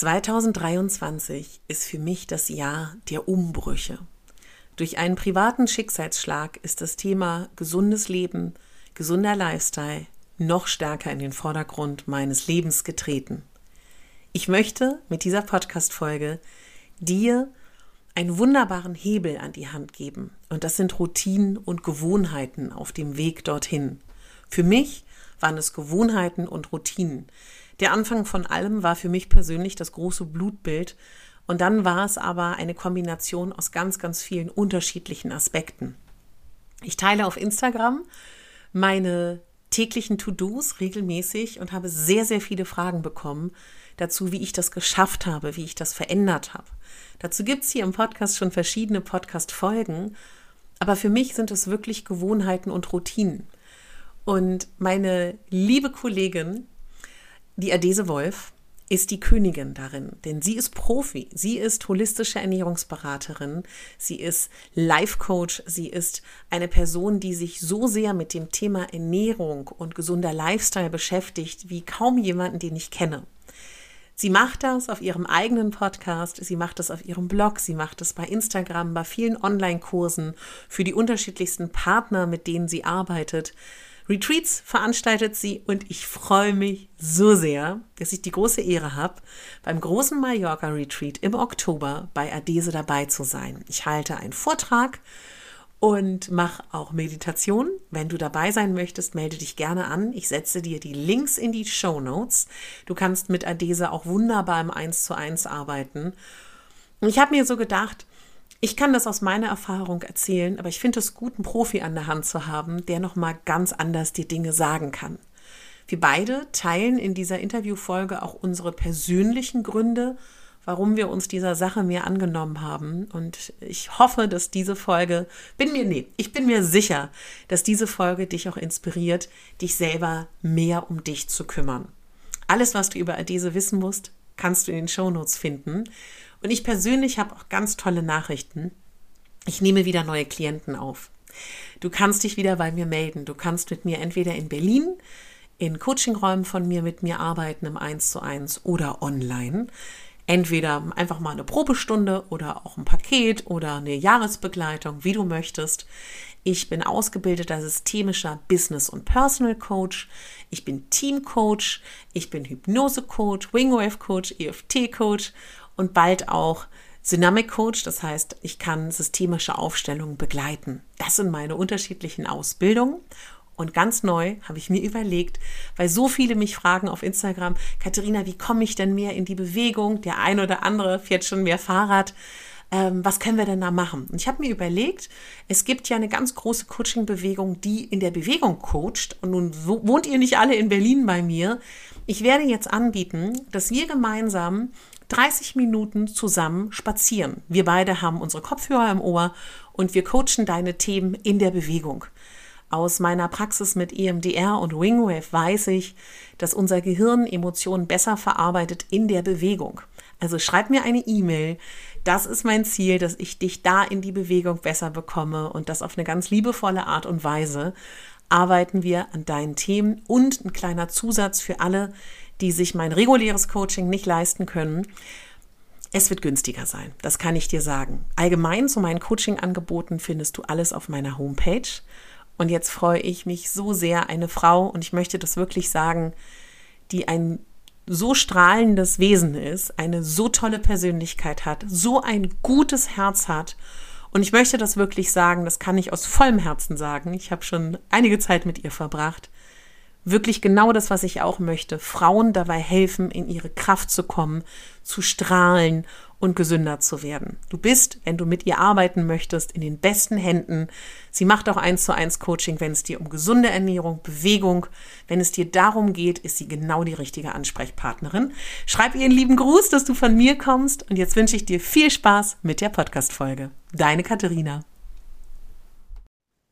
2023 ist für mich das Jahr der Umbrüche. Durch einen privaten Schicksalsschlag ist das Thema gesundes Leben, gesunder Lifestyle noch stärker in den Vordergrund meines Lebens getreten. Ich möchte mit dieser Podcast-Folge dir einen wunderbaren Hebel an die Hand geben. Und das sind Routinen und Gewohnheiten auf dem Weg dorthin. Für mich waren es Gewohnheiten und Routinen. Der Anfang von allem war für mich persönlich das große Blutbild. Und dann war es aber eine Kombination aus ganz, ganz vielen unterschiedlichen Aspekten. Ich teile auf Instagram meine täglichen To-Dos regelmäßig und habe sehr, sehr viele Fragen bekommen dazu, wie ich das geschafft habe, wie ich das verändert habe. Dazu gibt es hier im Podcast schon verschiedene Podcast-Folgen, aber für mich sind es wirklich Gewohnheiten und Routinen. Und meine liebe Kollegin, die Adese Wolf, ist die Königin darin, denn sie ist Profi, sie ist holistische Ernährungsberaterin, sie ist Life Coach, sie ist eine Person, die sich so sehr mit dem Thema Ernährung und gesunder Lifestyle beschäftigt wie kaum jemanden, den ich kenne. Sie macht das auf ihrem eigenen Podcast, sie macht das auf ihrem Blog, sie macht das bei Instagram, bei vielen Online-Kursen für die unterschiedlichsten Partner, mit denen sie arbeitet. Retreats veranstaltet sie und ich freue mich so sehr, dass ich die große Ehre habe, beim großen Mallorca Retreat im Oktober bei Adese dabei zu sein. Ich halte einen Vortrag und mache auch Meditation. Wenn du dabei sein möchtest, melde dich gerne an. Ich setze dir die Links in die Show Notes. Du kannst mit Adese auch wunderbar im 1 zu 1 arbeiten. Und ich habe mir so gedacht, ich kann das aus meiner Erfahrung erzählen, aber ich finde es gut, einen Profi an der Hand zu haben, der nochmal ganz anders die Dinge sagen kann. Wir beide teilen in dieser Interviewfolge auch unsere persönlichen Gründe, warum wir uns dieser Sache mehr angenommen haben. Und ich hoffe, dass diese Folge, bin mir, nee, ich bin mir sicher, dass diese Folge dich auch inspiriert, dich selber mehr um dich zu kümmern. Alles, was du über Adese wissen musst, kannst du in den Shownotes finden. Und ich persönlich habe auch ganz tolle Nachrichten. Ich nehme wieder neue Klienten auf. Du kannst dich wieder bei mir melden. Du kannst mit mir entweder in Berlin in Coachingräumen von mir mit mir arbeiten im 1 zu 1 oder online. Entweder einfach mal eine Probestunde oder auch ein Paket oder eine Jahresbegleitung, wie du möchtest. Ich bin ausgebildeter systemischer Business- und Personal Coach. Ich bin Team Coach. Ich bin Hypnose Coach, Wingwave Coach, EFT Coach und bald auch Dynamic Coach, das heißt, ich kann systemische Aufstellungen begleiten. Das sind meine unterschiedlichen Ausbildungen. Und ganz neu habe ich mir überlegt, weil so viele mich fragen auf Instagram, Katharina, wie komme ich denn mehr in die Bewegung? Der eine oder andere fährt schon mehr Fahrrad. Ähm, was können wir denn da machen? Und ich habe mir überlegt, es gibt ja eine ganz große Coaching-Bewegung, die in der Bewegung coacht. Und nun wohnt ihr nicht alle in Berlin bei mir. Ich werde jetzt anbieten, dass wir gemeinsam 30 Minuten zusammen spazieren. Wir beide haben unsere Kopfhörer im Ohr und wir coachen deine Themen in der Bewegung. Aus meiner Praxis mit EMDR und Wingwave weiß ich, dass unser Gehirn Emotionen besser verarbeitet in der Bewegung. Also schreib mir eine E-Mail. Das ist mein Ziel, dass ich dich da in die Bewegung besser bekomme und das auf eine ganz liebevolle Art und Weise arbeiten wir an deinen Themen und ein kleiner Zusatz für alle, die sich mein reguläres Coaching nicht leisten können. Es wird günstiger sein, das kann ich dir sagen. Allgemein zu meinen Coaching-Angeboten findest du alles auf meiner Homepage. Und jetzt freue ich mich so sehr, eine Frau, und ich möchte das wirklich sagen, die ein so strahlendes Wesen ist, eine so tolle Persönlichkeit hat, so ein gutes Herz hat. Und ich möchte das wirklich sagen, das kann ich aus vollem Herzen sagen. Ich habe schon einige Zeit mit ihr verbracht wirklich genau das, was ich auch möchte. Frauen dabei helfen, in ihre Kraft zu kommen, zu strahlen und gesünder zu werden. Du bist, wenn du mit ihr arbeiten möchtest, in den besten Händen. Sie macht auch eins zu eins Coaching, wenn es dir um gesunde Ernährung, Bewegung, wenn es dir darum geht, ist sie genau die richtige Ansprechpartnerin. Schreib ihr einen lieben Gruß, dass du von mir kommst und jetzt wünsche ich dir viel Spaß mit der Podcast-Folge. Deine Katharina.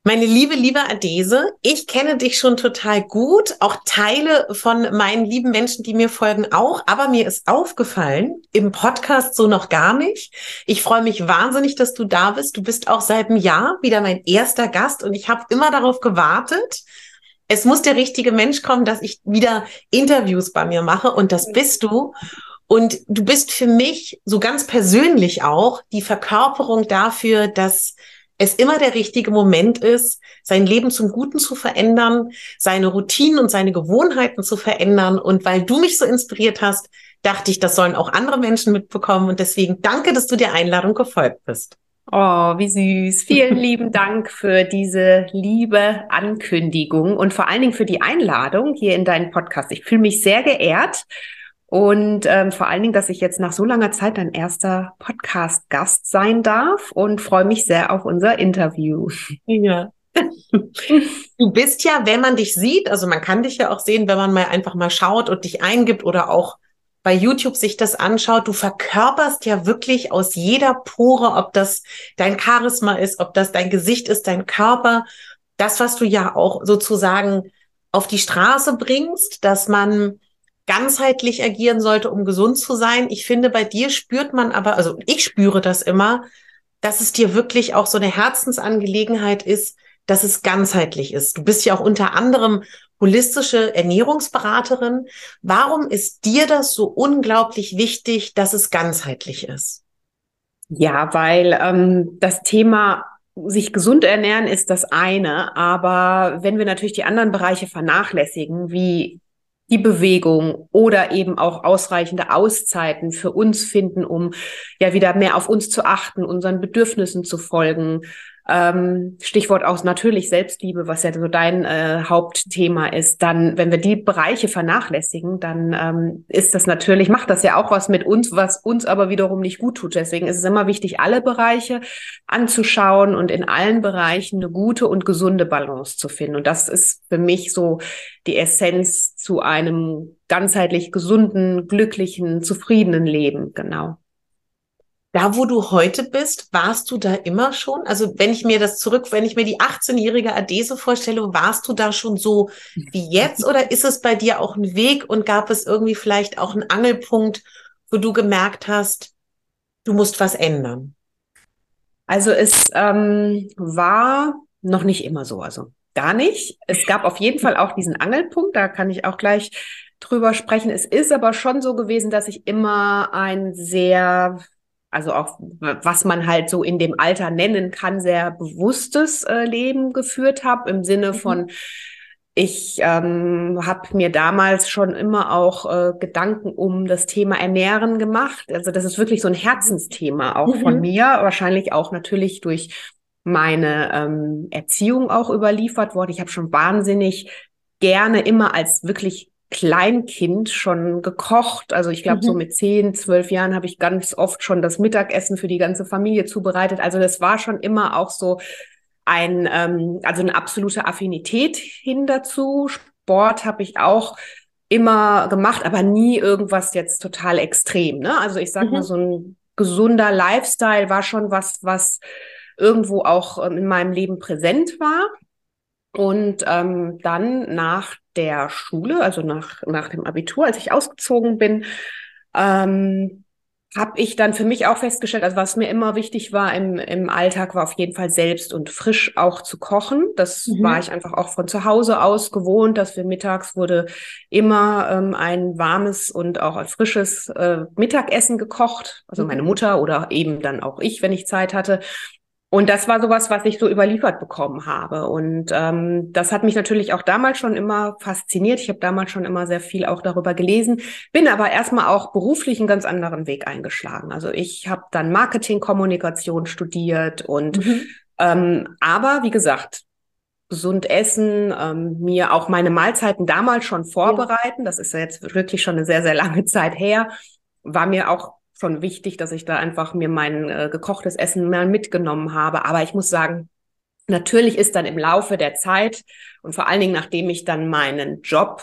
Meine liebe, liebe Adese, ich kenne dich schon total gut, auch Teile von meinen lieben Menschen, die mir folgen, auch, aber mir ist aufgefallen, im Podcast so noch gar nicht. Ich freue mich wahnsinnig, dass du da bist. Du bist auch seit einem Jahr wieder mein erster Gast und ich habe immer darauf gewartet, es muss der richtige Mensch kommen, dass ich wieder Interviews bei mir mache und das bist du. Und du bist für mich so ganz persönlich auch die Verkörperung dafür, dass es immer der richtige Moment ist, sein Leben zum Guten zu verändern, seine Routinen und seine Gewohnheiten zu verändern. Und weil du mich so inspiriert hast, dachte ich, das sollen auch andere Menschen mitbekommen. Und deswegen danke, dass du der Einladung gefolgt bist. Oh, wie süß. Vielen lieben Dank für diese liebe Ankündigung und vor allen Dingen für die Einladung hier in deinen Podcast. Ich fühle mich sehr geehrt und ähm, vor allen Dingen, dass ich jetzt nach so langer Zeit dein erster Podcast-Gast sein darf und freue mich sehr auf unser Interview. Ja. Du bist ja, wenn man dich sieht, also man kann dich ja auch sehen, wenn man mal einfach mal schaut und dich eingibt oder auch bei YouTube sich das anschaut, du verkörperst ja wirklich aus jeder Pore, ob das dein Charisma ist, ob das dein Gesicht ist, dein Körper, das, was du ja auch sozusagen auf die Straße bringst, dass man ganzheitlich agieren sollte, um gesund zu sein. Ich finde, bei dir spürt man aber, also ich spüre das immer, dass es dir wirklich auch so eine Herzensangelegenheit ist, dass es ganzheitlich ist. Du bist ja auch unter anderem holistische Ernährungsberaterin. Warum ist dir das so unglaublich wichtig, dass es ganzheitlich ist? Ja, weil ähm, das Thema sich gesund ernähren ist das eine, aber wenn wir natürlich die anderen Bereiche vernachlässigen, wie die Bewegung oder eben auch ausreichende Auszeiten für uns finden, um ja wieder mehr auf uns zu achten, unseren Bedürfnissen zu folgen, ähm, Stichwort auch natürlich Selbstliebe, was ja so dein äh, Hauptthema ist, dann, wenn wir die Bereiche vernachlässigen, dann ähm, ist das natürlich, macht das ja auch was mit uns, was uns aber wiederum nicht gut tut. Deswegen ist es immer wichtig, alle Bereiche anzuschauen und in allen Bereichen eine gute und gesunde Balance zu finden. Und das ist für mich so die Essenz zu einem ganzheitlich gesunden, glücklichen, zufriedenen Leben. Genau. Da, wo du heute bist, warst du da immer schon? Also wenn ich mir das zurück, wenn ich mir die 18-jährige Adese vorstelle, warst du da schon so wie jetzt oder ist es bei dir auch ein Weg und gab es irgendwie vielleicht auch einen Angelpunkt, wo du gemerkt hast, du musst was ändern? Also es ähm, war noch nicht immer so, also gar nicht. Es gab auf jeden Fall auch diesen Angelpunkt, da kann ich auch gleich drüber sprechen. Es ist aber schon so gewesen, dass ich immer ein sehr also auch was man halt so in dem Alter nennen kann, sehr bewusstes äh, Leben geführt habe, im Sinne mhm. von, ich ähm, habe mir damals schon immer auch äh, Gedanken um das Thema Ernähren gemacht. Also das ist wirklich so ein Herzensthema auch mhm. von mir, wahrscheinlich auch natürlich durch meine ähm, Erziehung auch überliefert worden. Ich habe schon wahnsinnig gerne immer als wirklich Kleinkind schon gekocht. Also ich glaube, mhm. so mit zehn, zwölf Jahren habe ich ganz oft schon das Mittagessen für die ganze Familie zubereitet. Also das war schon immer auch so ein, ähm, also eine absolute Affinität hin dazu. Sport habe ich auch immer gemacht, aber nie irgendwas jetzt total extrem. Ne? Also ich sag mhm. mal, so ein gesunder Lifestyle war schon was, was irgendwo auch ähm, in meinem Leben präsent war. Und ähm, dann nach der Schule, also nach, nach dem Abitur, als ich ausgezogen bin, ähm, habe ich dann für mich auch festgestellt, also was mir immer wichtig war im, im Alltag, war auf jeden Fall selbst und frisch auch zu kochen. Das mhm. war ich einfach auch von zu Hause aus gewohnt, dass wir mittags wurde immer ähm, ein warmes und auch ein frisches äh, Mittagessen gekocht. Also meine mhm. Mutter oder eben dann auch ich, wenn ich Zeit hatte. Und das war sowas, was ich so überliefert bekommen habe. Und ähm, das hat mich natürlich auch damals schon immer fasziniert. Ich habe damals schon immer sehr viel auch darüber gelesen, bin aber erstmal auch beruflich einen ganz anderen Weg eingeschlagen. Also ich habe dann Marketingkommunikation studiert und mhm. ähm, aber wie gesagt, gesund essen, ähm, mir auch meine Mahlzeiten damals schon vorbereiten. Das ist ja jetzt wirklich schon eine sehr, sehr lange Zeit her. War mir auch schon wichtig, dass ich da einfach mir mein äh, gekochtes Essen mal mitgenommen habe. Aber ich muss sagen, natürlich ist dann im Laufe der Zeit und vor allen Dingen, nachdem ich dann meinen Job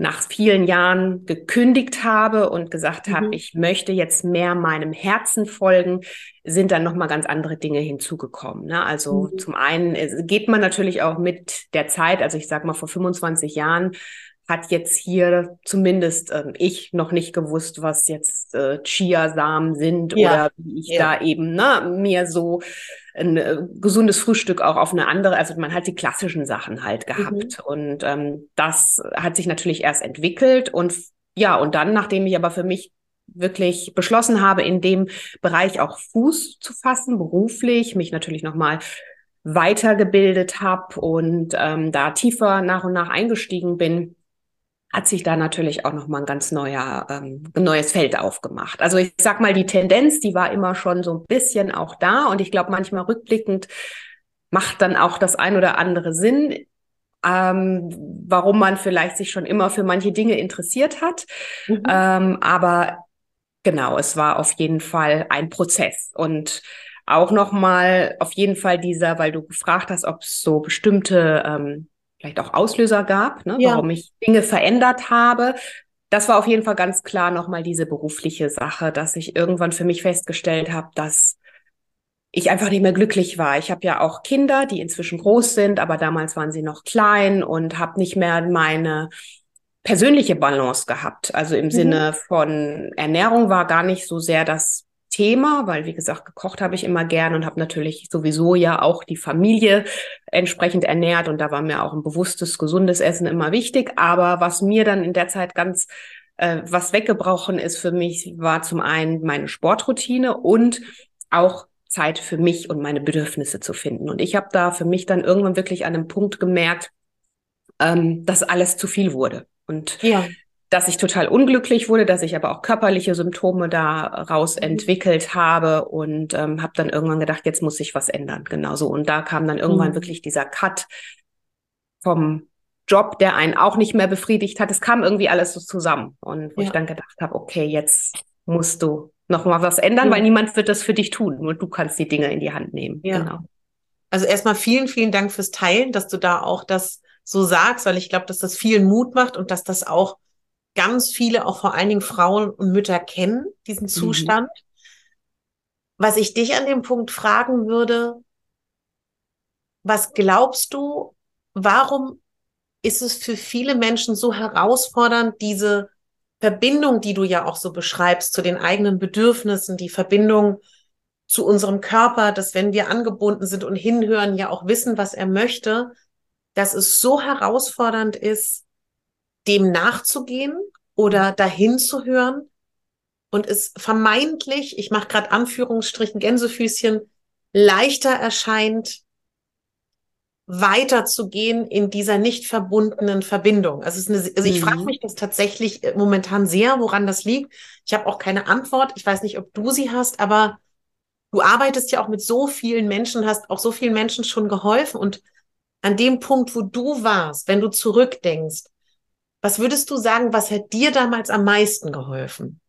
nach vielen Jahren gekündigt habe und gesagt mhm. habe, ich möchte jetzt mehr meinem Herzen folgen, sind dann nochmal ganz andere Dinge hinzugekommen. Ne? Also mhm. zum einen äh, geht man natürlich auch mit der Zeit, also ich sage mal vor 25 Jahren hat jetzt hier zumindest äh, ich noch nicht gewusst, was jetzt äh, Chiasamen sind ja. oder wie ich ja. da eben ne, mir so ein äh, gesundes Frühstück auch auf eine andere, also man hat die klassischen Sachen halt gehabt. Mhm. Und ähm, das hat sich natürlich erst entwickelt und ja, und dann, nachdem ich aber für mich wirklich beschlossen habe, in dem Bereich auch Fuß zu fassen, beruflich, mich natürlich nochmal weitergebildet habe und ähm, da tiefer nach und nach eingestiegen bin, hat sich da natürlich auch nochmal ein ganz neuer, ähm, neues Feld aufgemacht. Also ich sag mal, die Tendenz, die war immer schon so ein bisschen auch da und ich glaube, manchmal rückblickend macht dann auch das ein oder andere Sinn, ähm, warum man vielleicht sich schon immer für manche Dinge interessiert hat. Mhm. Ähm, aber genau, es war auf jeden Fall ein Prozess und auch nochmal auf jeden Fall dieser, weil du gefragt hast, ob es so bestimmte ähm, vielleicht auch Auslöser gab, ne, ja. warum ich Dinge verändert habe. Das war auf jeden Fall ganz klar nochmal diese berufliche Sache, dass ich irgendwann für mich festgestellt habe, dass ich einfach nicht mehr glücklich war. Ich habe ja auch Kinder, die inzwischen groß sind, aber damals waren sie noch klein und habe nicht mehr meine persönliche Balance gehabt. Also im mhm. Sinne von Ernährung war gar nicht so sehr das Thema, weil wie gesagt, gekocht habe ich immer gern und habe natürlich sowieso ja auch die Familie entsprechend ernährt und da war mir auch ein bewusstes, gesundes Essen immer wichtig. Aber was mir dann in der Zeit ganz äh, was weggebrochen ist für mich, war zum einen meine Sportroutine und auch Zeit für mich und meine Bedürfnisse zu finden. Und ich habe da für mich dann irgendwann wirklich an einem Punkt gemerkt, ähm, dass alles zu viel wurde. Und ja dass ich total unglücklich wurde, dass ich aber auch körperliche Symptome daraus mhm. entwickelt habe und ähm, habe dann irgendwann gedacht, jetzt muss sich was ändern. Genauso. Und da kam dann irgendwann mhm. wirklich dieser Cut vom Job, der einen auch nicht mehr befriedigt hat. Es kam irgendwie alles so zusammen. Und wo ja. ich dann gedacht habe, okay, jetzt musst du noch mal was ändern, mhm. weil niemand wird das für dich tun. Nur du kannst die Dinge in die Hand nehmen. Ja. Genau. Also erstmal vielen, vielen Dank fürs Teilen, dass du da auch das so sagst, weil ich glaube, dass das vielen Mut macht und dass das auch ganz viele, auch vor allen Dingen Frauen und Mütter kennen, diesen mhm. Zustand. Mhm. Was ich dich an dem Punkt fragen würde, was glaubst du, warum ist es für viele Menschen so herausfordernd, diese Verbindung, die du ja auch so beschreibst, zu den eigenen Bedürfnissen, die Verbindung zu unserem Körper, dass wenn wir angebunden sind und hinhören, ja auch wissen, was er möchte, dass es so herausfordernd ist, dem nachzugehen oder dahin zu hören und es vermeintlich, ich mache gerade Anführungsstrichen Gänsefüßchen, leichter erscheint, weiterzugehen in dieser nicht verbundenen Verbindung. Also, es ist eine, also ich mhm. frage mich das tatsächlich äh, momentan sehr, woran das liegt. Ich habe auch keine Antwort. Ich weiß nicht, ob du sie hast, aber du arbeitest ja auch mit so vielen Menschen, hast auch so vielen Menschen schon geholfen. Und an dem Punkt, wo du warst, wenn du zurückdenkst, was würdest du sagen, was hat dir damals am meisten geholfen?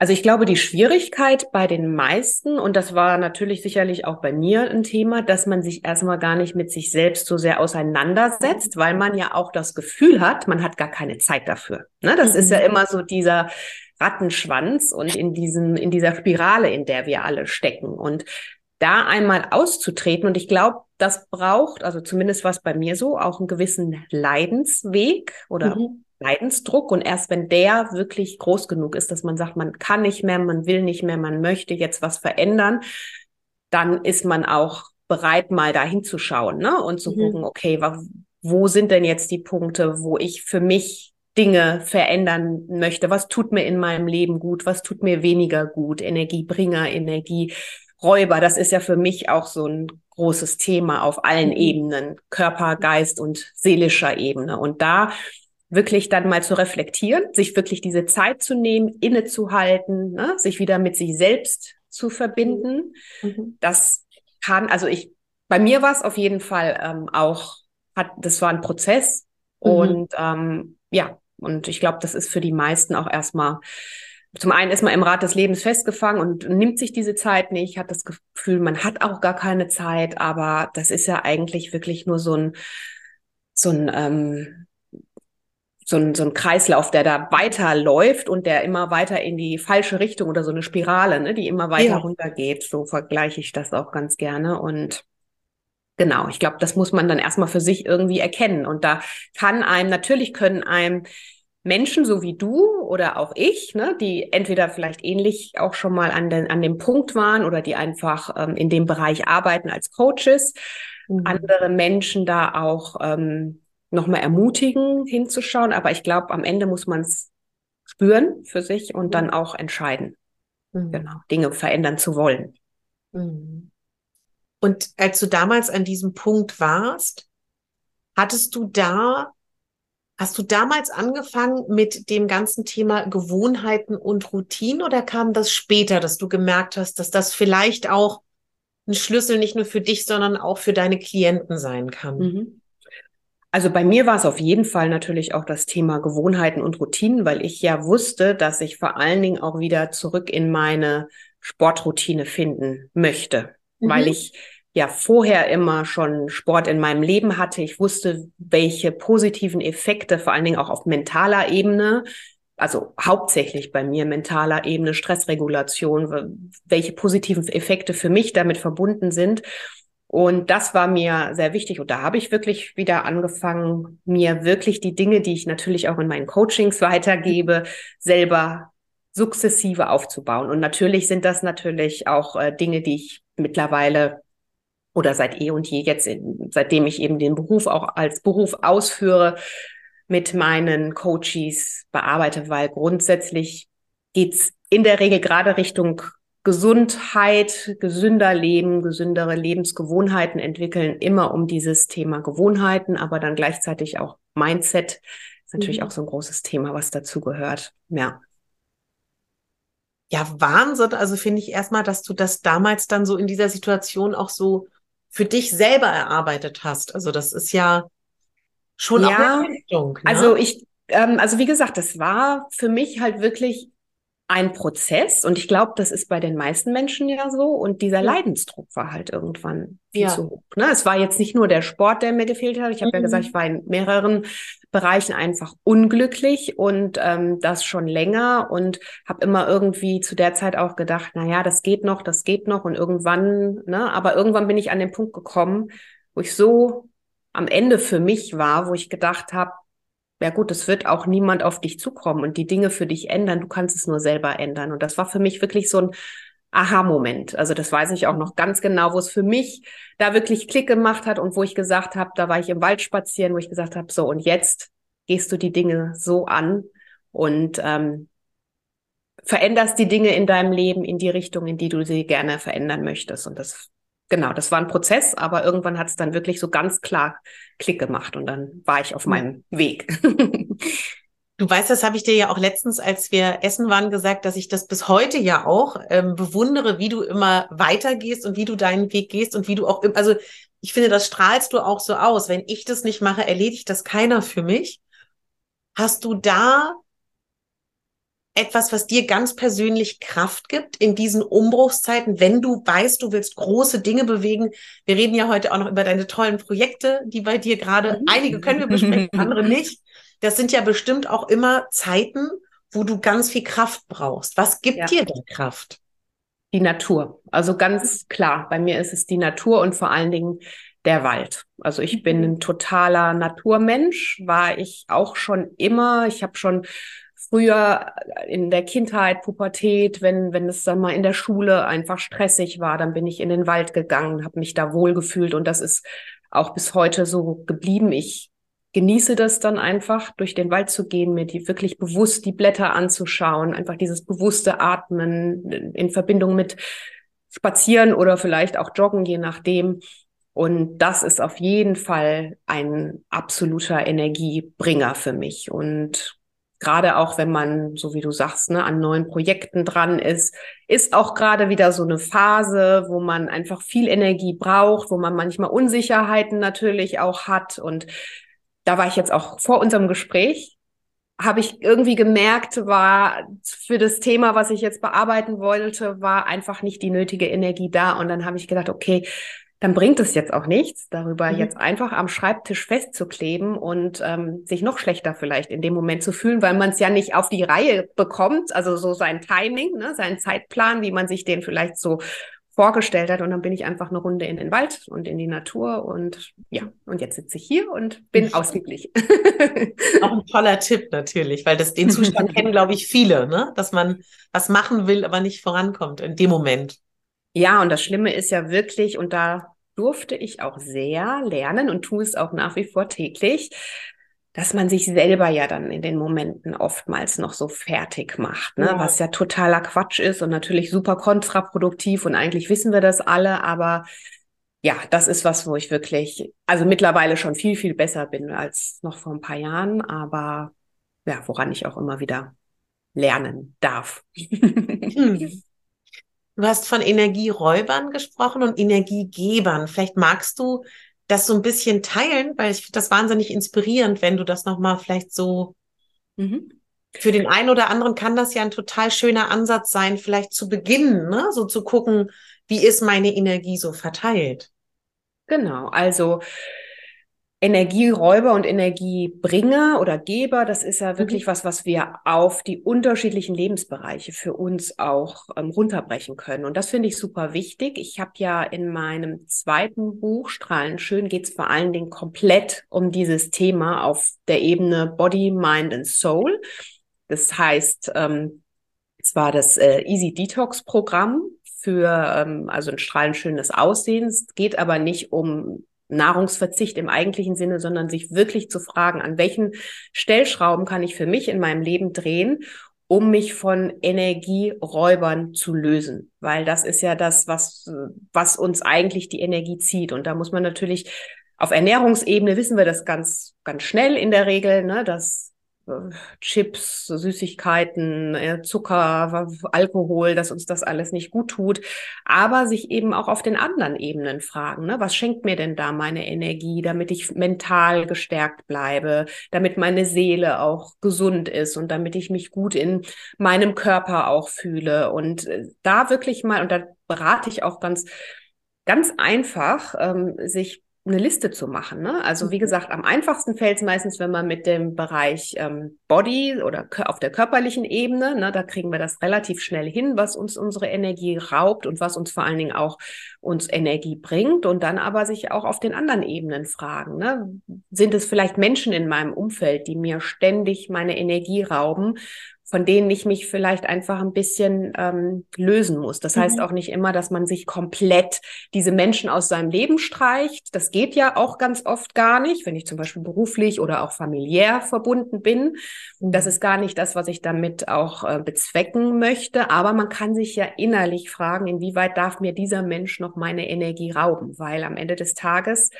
Also ich glaube, die Schwierigkeit bei den meisten, und das war natürlich sicherlich auch bei mir ein Thema, dass man sich erstmal gar nicht mit sich selbst so sehr auseinandersetzt, weil man ja auch das Gefühl hat, man hat gar keine Zeit dafür. Ne? Das mhm. ist ja mhm. immer so dieser Rattenschwanz und in diesem, in dieser Spirale, in der wir alle stecken. Und da einmal auszutreten. Und ich glaube, das braucht, also zumindest was bei mir so, auch einen gewissen Leidensweg oder mhm. Leidensdruck. Und erst wenn der wirklich groß genug ist, dass man sagt, man kann nicht mehr, man will nicht mehr, man möchte jetzt was verändern, dann ist man auch bereit, mal da hinzuschauen ne? und zu mhm. gucken, okay, wo sind denn jetzt die Punkte, wo ich für mich Dinge verändern möchte? Was tut mir in meinem Leben gut? Was tut mir weniger gut? Energiebringer, Energie Räuber, das ist ja für mich auch so ein großes Thema auf allen mhm. Ebenen, Körper, Geist und seelischer Ebene. Und da wirklich dann mal zu reflektieren, sich wirklich diese Zeit zu nehmen, innezuhalten, ne, sich wieder mit sich selbst zu verbinden. Mhm. Das kann, also ich bei mir war es auf jeden Fall ähm, auch, hat, das war ein Prozess mhm. und ähm, ja, und ich glaube, das ist für die meisten auch erstmal, zum einen ist man im Rad des Lebens festgefangen und nimmt sich diese Zeit nicht, hat das Gefühl, man hat auch gar keine Zeit, aber das ist ja eigentlich wirklich nur so ein, so ein, ähm, so ein, so ein Kreislauf, der da weiterläuft und der immer weiter in die falsche Richtung oder so eine Spirale, ne, die immer weiter ja. runtergeht. So vergleiche ich das auch ganz gerne. Und Genau, ich glaube, das muss man dann erstmal für sich irgendwie erkennen. Und da kann einem, natürlich können einem Menschen so wie du oder auch ich, ne, die entweder vielleicht ähnlich auch schon mal an, den, an dem Punkt waren oder die einfach ähm, in dem Bereich arbeiten als Coaches, mhm. andere Menschen da auch ähm, nochmal ermutigen, hinzuschauen. Aber ich glaube, am Ende muss man es spüren für sich und mhm. dann auch entscheiden, mhm. genau, Dinge verändern zu wollen. Mhm. Und als du damals an diesem Punkt warst, hattest du da, hast du damals angefangen mit dem ganzen Thema Gewohnheiten und Routinen oder kam das später, dass du gemerkt hast, dass das vielleicht auch ein Schlüssel nicht nur für dich, sondern auch für deine Klienten sein kann? Mhm. Also bei mir war es auf jeden Fall natürlich auch das Thema Gewohnheiten und Routinen, weil ich ja wusste, dass ich vor allen Dingen auch wieder zurück in meine Sportroutine finden möchte mhm. weil ich ja vorher immer schon Sport in meinem Leben hatte. Ich wusste, welche positiven Effekte, vor allen Dingen auch auf mentaler Ebene, also hauptsächlich bei mir mentaler Ebene, Stressregulation, welche positiven Effekte für mich damit verbunden sind. Und das war mir sehr wichtig. Und da habe ich wirklich wieder angefangen, mir wirklich die Dinge, die ich natürlich auch in meinen Coachings weitergebe, selber sukzessive aufzubauen. Und natürlich sind das natürlich auch äh, Dinge, die ich mittlerweile oder seit eh und je jetzt, seitdem ich eben den Beruf auch als Beruf ausführe, mit meinen Coaches bearbeite, weil grundsätzlich geht's in der Regel gerade Richtung Gesundheit, gesünder Leben, gesündere Lebensgewohnheiten entwickeln, immer um dieses Thema Gewohnheiten, aber dann gleichzeitig auch Mindset ist natürlich mhm. auch so ein großes Thema, was dazu gehört. Ja. Ja, Wahnsinn. Also finde ich erstmal, dass du das damals dann so in dieser Situation auch so für dich selber erarbeitet hast. Also das ist ja schon ja, auch eine Richtung. Ne? Also ich, ähm, also wie gesagt, das war für mich halt wirklich ein Prozess und ich glaube, das ist bei den meisten Menschen ja so und dieser. Leidensdruck war halt irgendwann viel ja. zu hoch. Ne? Es war jetzt nicht nur der Sport, der mir gefehlt hat. Ich habe mhm. ja gesagt, ich war in mehreren Bereichen einfach unglücklich und ähm, das schon länger und habe immer irgendwie zu der Zeit auch gedacht, na ja, das geht noch, das geht noch und irgendwann, ne, aber irgendwann bin ich an den Punkt gekommen, wo ich so am Ende für mich war, wo ich gedacht habe, ja gut, es wird auch niemand auf dich zukommen und die Dinge für dich ändern. Du kannst es nur selber ändern. Und das war für mich wirklich so ein Aha-Moment. Also das weiß ich auch noch ganz genau, wo es für mich da wirklich Klick gemacht hat und wo ich gesagt habe, da war ich im Wald spazieren, wo ich gesagt habe, so und jetzt gehst du die Dinge so an und ähm, veränderst die Dinge in deinem Leben in die Richtung, in die du sie gerne verändern möchtest. Und das genau, das war ein Prozess, aber irgendwann hat es dann wirklich so ganz klar Klick gemacht und dann war ich auf meinem Weg. Du weißt, das habe ich dir ja auch letztens, als wir essen waren, gesagt, dass ich das bis heute ja auch ähm, bewundere, wie du immer weitergehst und wie du deinen Weg gehst und wie du auch, also ich finde, das strahlst du auch so aus. Wenn ich das nicht mache, erledigt das keiner für mich. Hast du da etwas, was dir ganz persönlich Kraft gibt in diesen Umbruchszeiten, wenn du weißt, du willst große Dinge bewegen. Wir reden ja heute auch noch über deine tollen Projekte, die bei dir gerade, mhm. einige können wir besprechen, andere nicht. Das sind ja bestimmt auch immer Zeiten, wo du ganz viel Kraft brauchst. Was gibt ja. dir denn Kraft? Die Natur. Also ganz klar, bei mir ist es die Natur und vor allen Dingen der Wald. Also ich bin mhm. ein totaler Naturmensch, war ich auch schon immer. Ich habe schon früher in der Kindheit, Pubertät, wenn, wenn es dann mal in der Schule einfach stressig war, dann bin ich in den Wald gegangen, habe mich da wohlgefühlt und das ist auch bis heute so geblieben. Ich genieße das dann einfach, durch den Wald zu gehen, mir die wirklich bewusst die Blätter anzuschauen, einfach dieses bewusste Atmen in Verbindung mit Spazieren oder vielleicht auch Joggen, je nachdem. Und das ist auf jeden Fall ein absoluter Energiebringer für mich. Und gerade auch wenn man, so wie du sagst, ne, an neuen Projekten dran ist, ist auch gerade wieder so eine Phase, wo man einfach viel Energie braucht, wo man manchmal Unsicherheiten natürlich auch hat. Und da war ich jetzt auch vor unserem Gespräch, habe ich irgendwie gemerkt, war für das Thema, was ich jetzt bearbeiten wollte, war einfach nicht die nötige Energie da. Und dann habe ich gedacht, okay, dann bringt es jetzt auch nichts, darüber mhm. jetzt einfach am Schreibtisch festzukleben und ähm, sich noch schlechter vielleicht in dem Moment zu fühlen, weil man es ja nicht auf die Reihe bekommt, also so sein Timing, ne, sein Zeitplan, wie man sich den vielleicht so vorgestellt hat. Und dann bin ich einfach eine Runde in den Wald und in die Natur und ja, und jetzt sitze ich hier und bin ausgeglichen. Auch ein toller Tipp natürlich, weil das den Zustand kennen, glaube ich, viele, ne? dass man was machen will, aber nicht vorankommt in dem Moment. Ja, und das Schlimme ist ja wirklich, und da durfte ich auch sehr lernen und tue es auch nach wie vor täglich, dass man sich selber ja dann in den Momenten oftmals noch so fertig macht, ne? Ja. was ja totaler Quatsch ist und natürlich super kontraproduktiv und eigentlich wissen wir das alle, aber ja, das ist was, wo ich wirklich, also mittlerweile schon viel, viel besser bin als noch vor ein paar Jahren, aber ja, woran ich auch immer wieder lernen darf. Hm. Du hast von Energieräubern gesprochen und Energiegebern. Vielleicht magst du das so ein bisschen teilen, weil ich finde das wahnsinnig inspirierend, wenn du das nochmal vielleicht so mhm. für den einen oder anderen kann das ja ein total schöner Ansatz sein, vielleicht zu beginnen, ne? so zu gucken, wie ist meine Energie so verteilt. Genau, also Energieräuber und Energiebringer oder Geber, das ist ja wirklich mhm. was, was wir auf die unterschiedlichen Lebensbereiche für uns auch ähm, runterbrechen können. Und das finde ich super wichtig. Ich habe ja in meinem zweiten Buch Strahlen schön geht es vor allen Dingen komplett um dieses Thema auf der Ebene Body, Mind and Soul. Das heißt, ähm, es war das äh, Easy Detox Programm für ähm, also ein strahlenschönes Aussehen. Es geht aber nicht um Nahrungsverzicht im eigentlichen Sinne, sondern sich wirklich zu fragen, an welchen Stellschrauben kann ich für mich in meinem Leben drehen, um mich von Energieräubern zu lösen. Weil das ist ja das, was, was uns eigentlich die Energie zieht. Und da muss man natürlich auf Ernährungsebene wissen wir das ganz, ganz schnell in der Regel, ne, dass Chips, Süßigkeiten, äh, Zucker, Alkohol, dass uns das alles nicht gut tut, aber sich eben auch auf den anderen Ebenen fragen, ne? was schenkt mir denn da meine Energie, damit ich mental gestärkt bleibe, damit meine Seele auch gesund ist und damit ich mich gut in meinem Körper auch fühle und äh, da wirklich mal, und da berate ich auch ganz, ganz einfach, ähm, sich eine Liste zu machen. Ne? Also wie mhm. gesagt, am einfachsten fällt es meistens, wenn man mit dem Bereich ähm, Body oder auf der körperlichen Ebene, ne, da kriegen wir das relativ schnell hin, was uns unsere Energie raubt und was uns vor allen Dingen auch uns Energie bringt. Und dann aber sich auch auf den anderen Ebenen fragen. Ne? Sind es vielleicht Menschen in meinem Umfeld, die mir ständig meine Energie rauben? Von denen ich mich vielleicht einfach ein bisschen ähm, lösen muss. Das mhm. heißt auch nicht immer, dass man sich komplett diese Menschen aus seinem Leben streicht. Das geht ja auch ganz oft gar nicht, wenn ich zum Beispiel beruflich oder auch familiär verbunden bin. Mhm. Das ist gar nicht das, was ich damit auch äh, bezwecken möchte. Aber man kann sich ja innerlich fragen, inwieweit darf mir dieser Mensch noch meine Energie rauben? Weil am Ende des Tages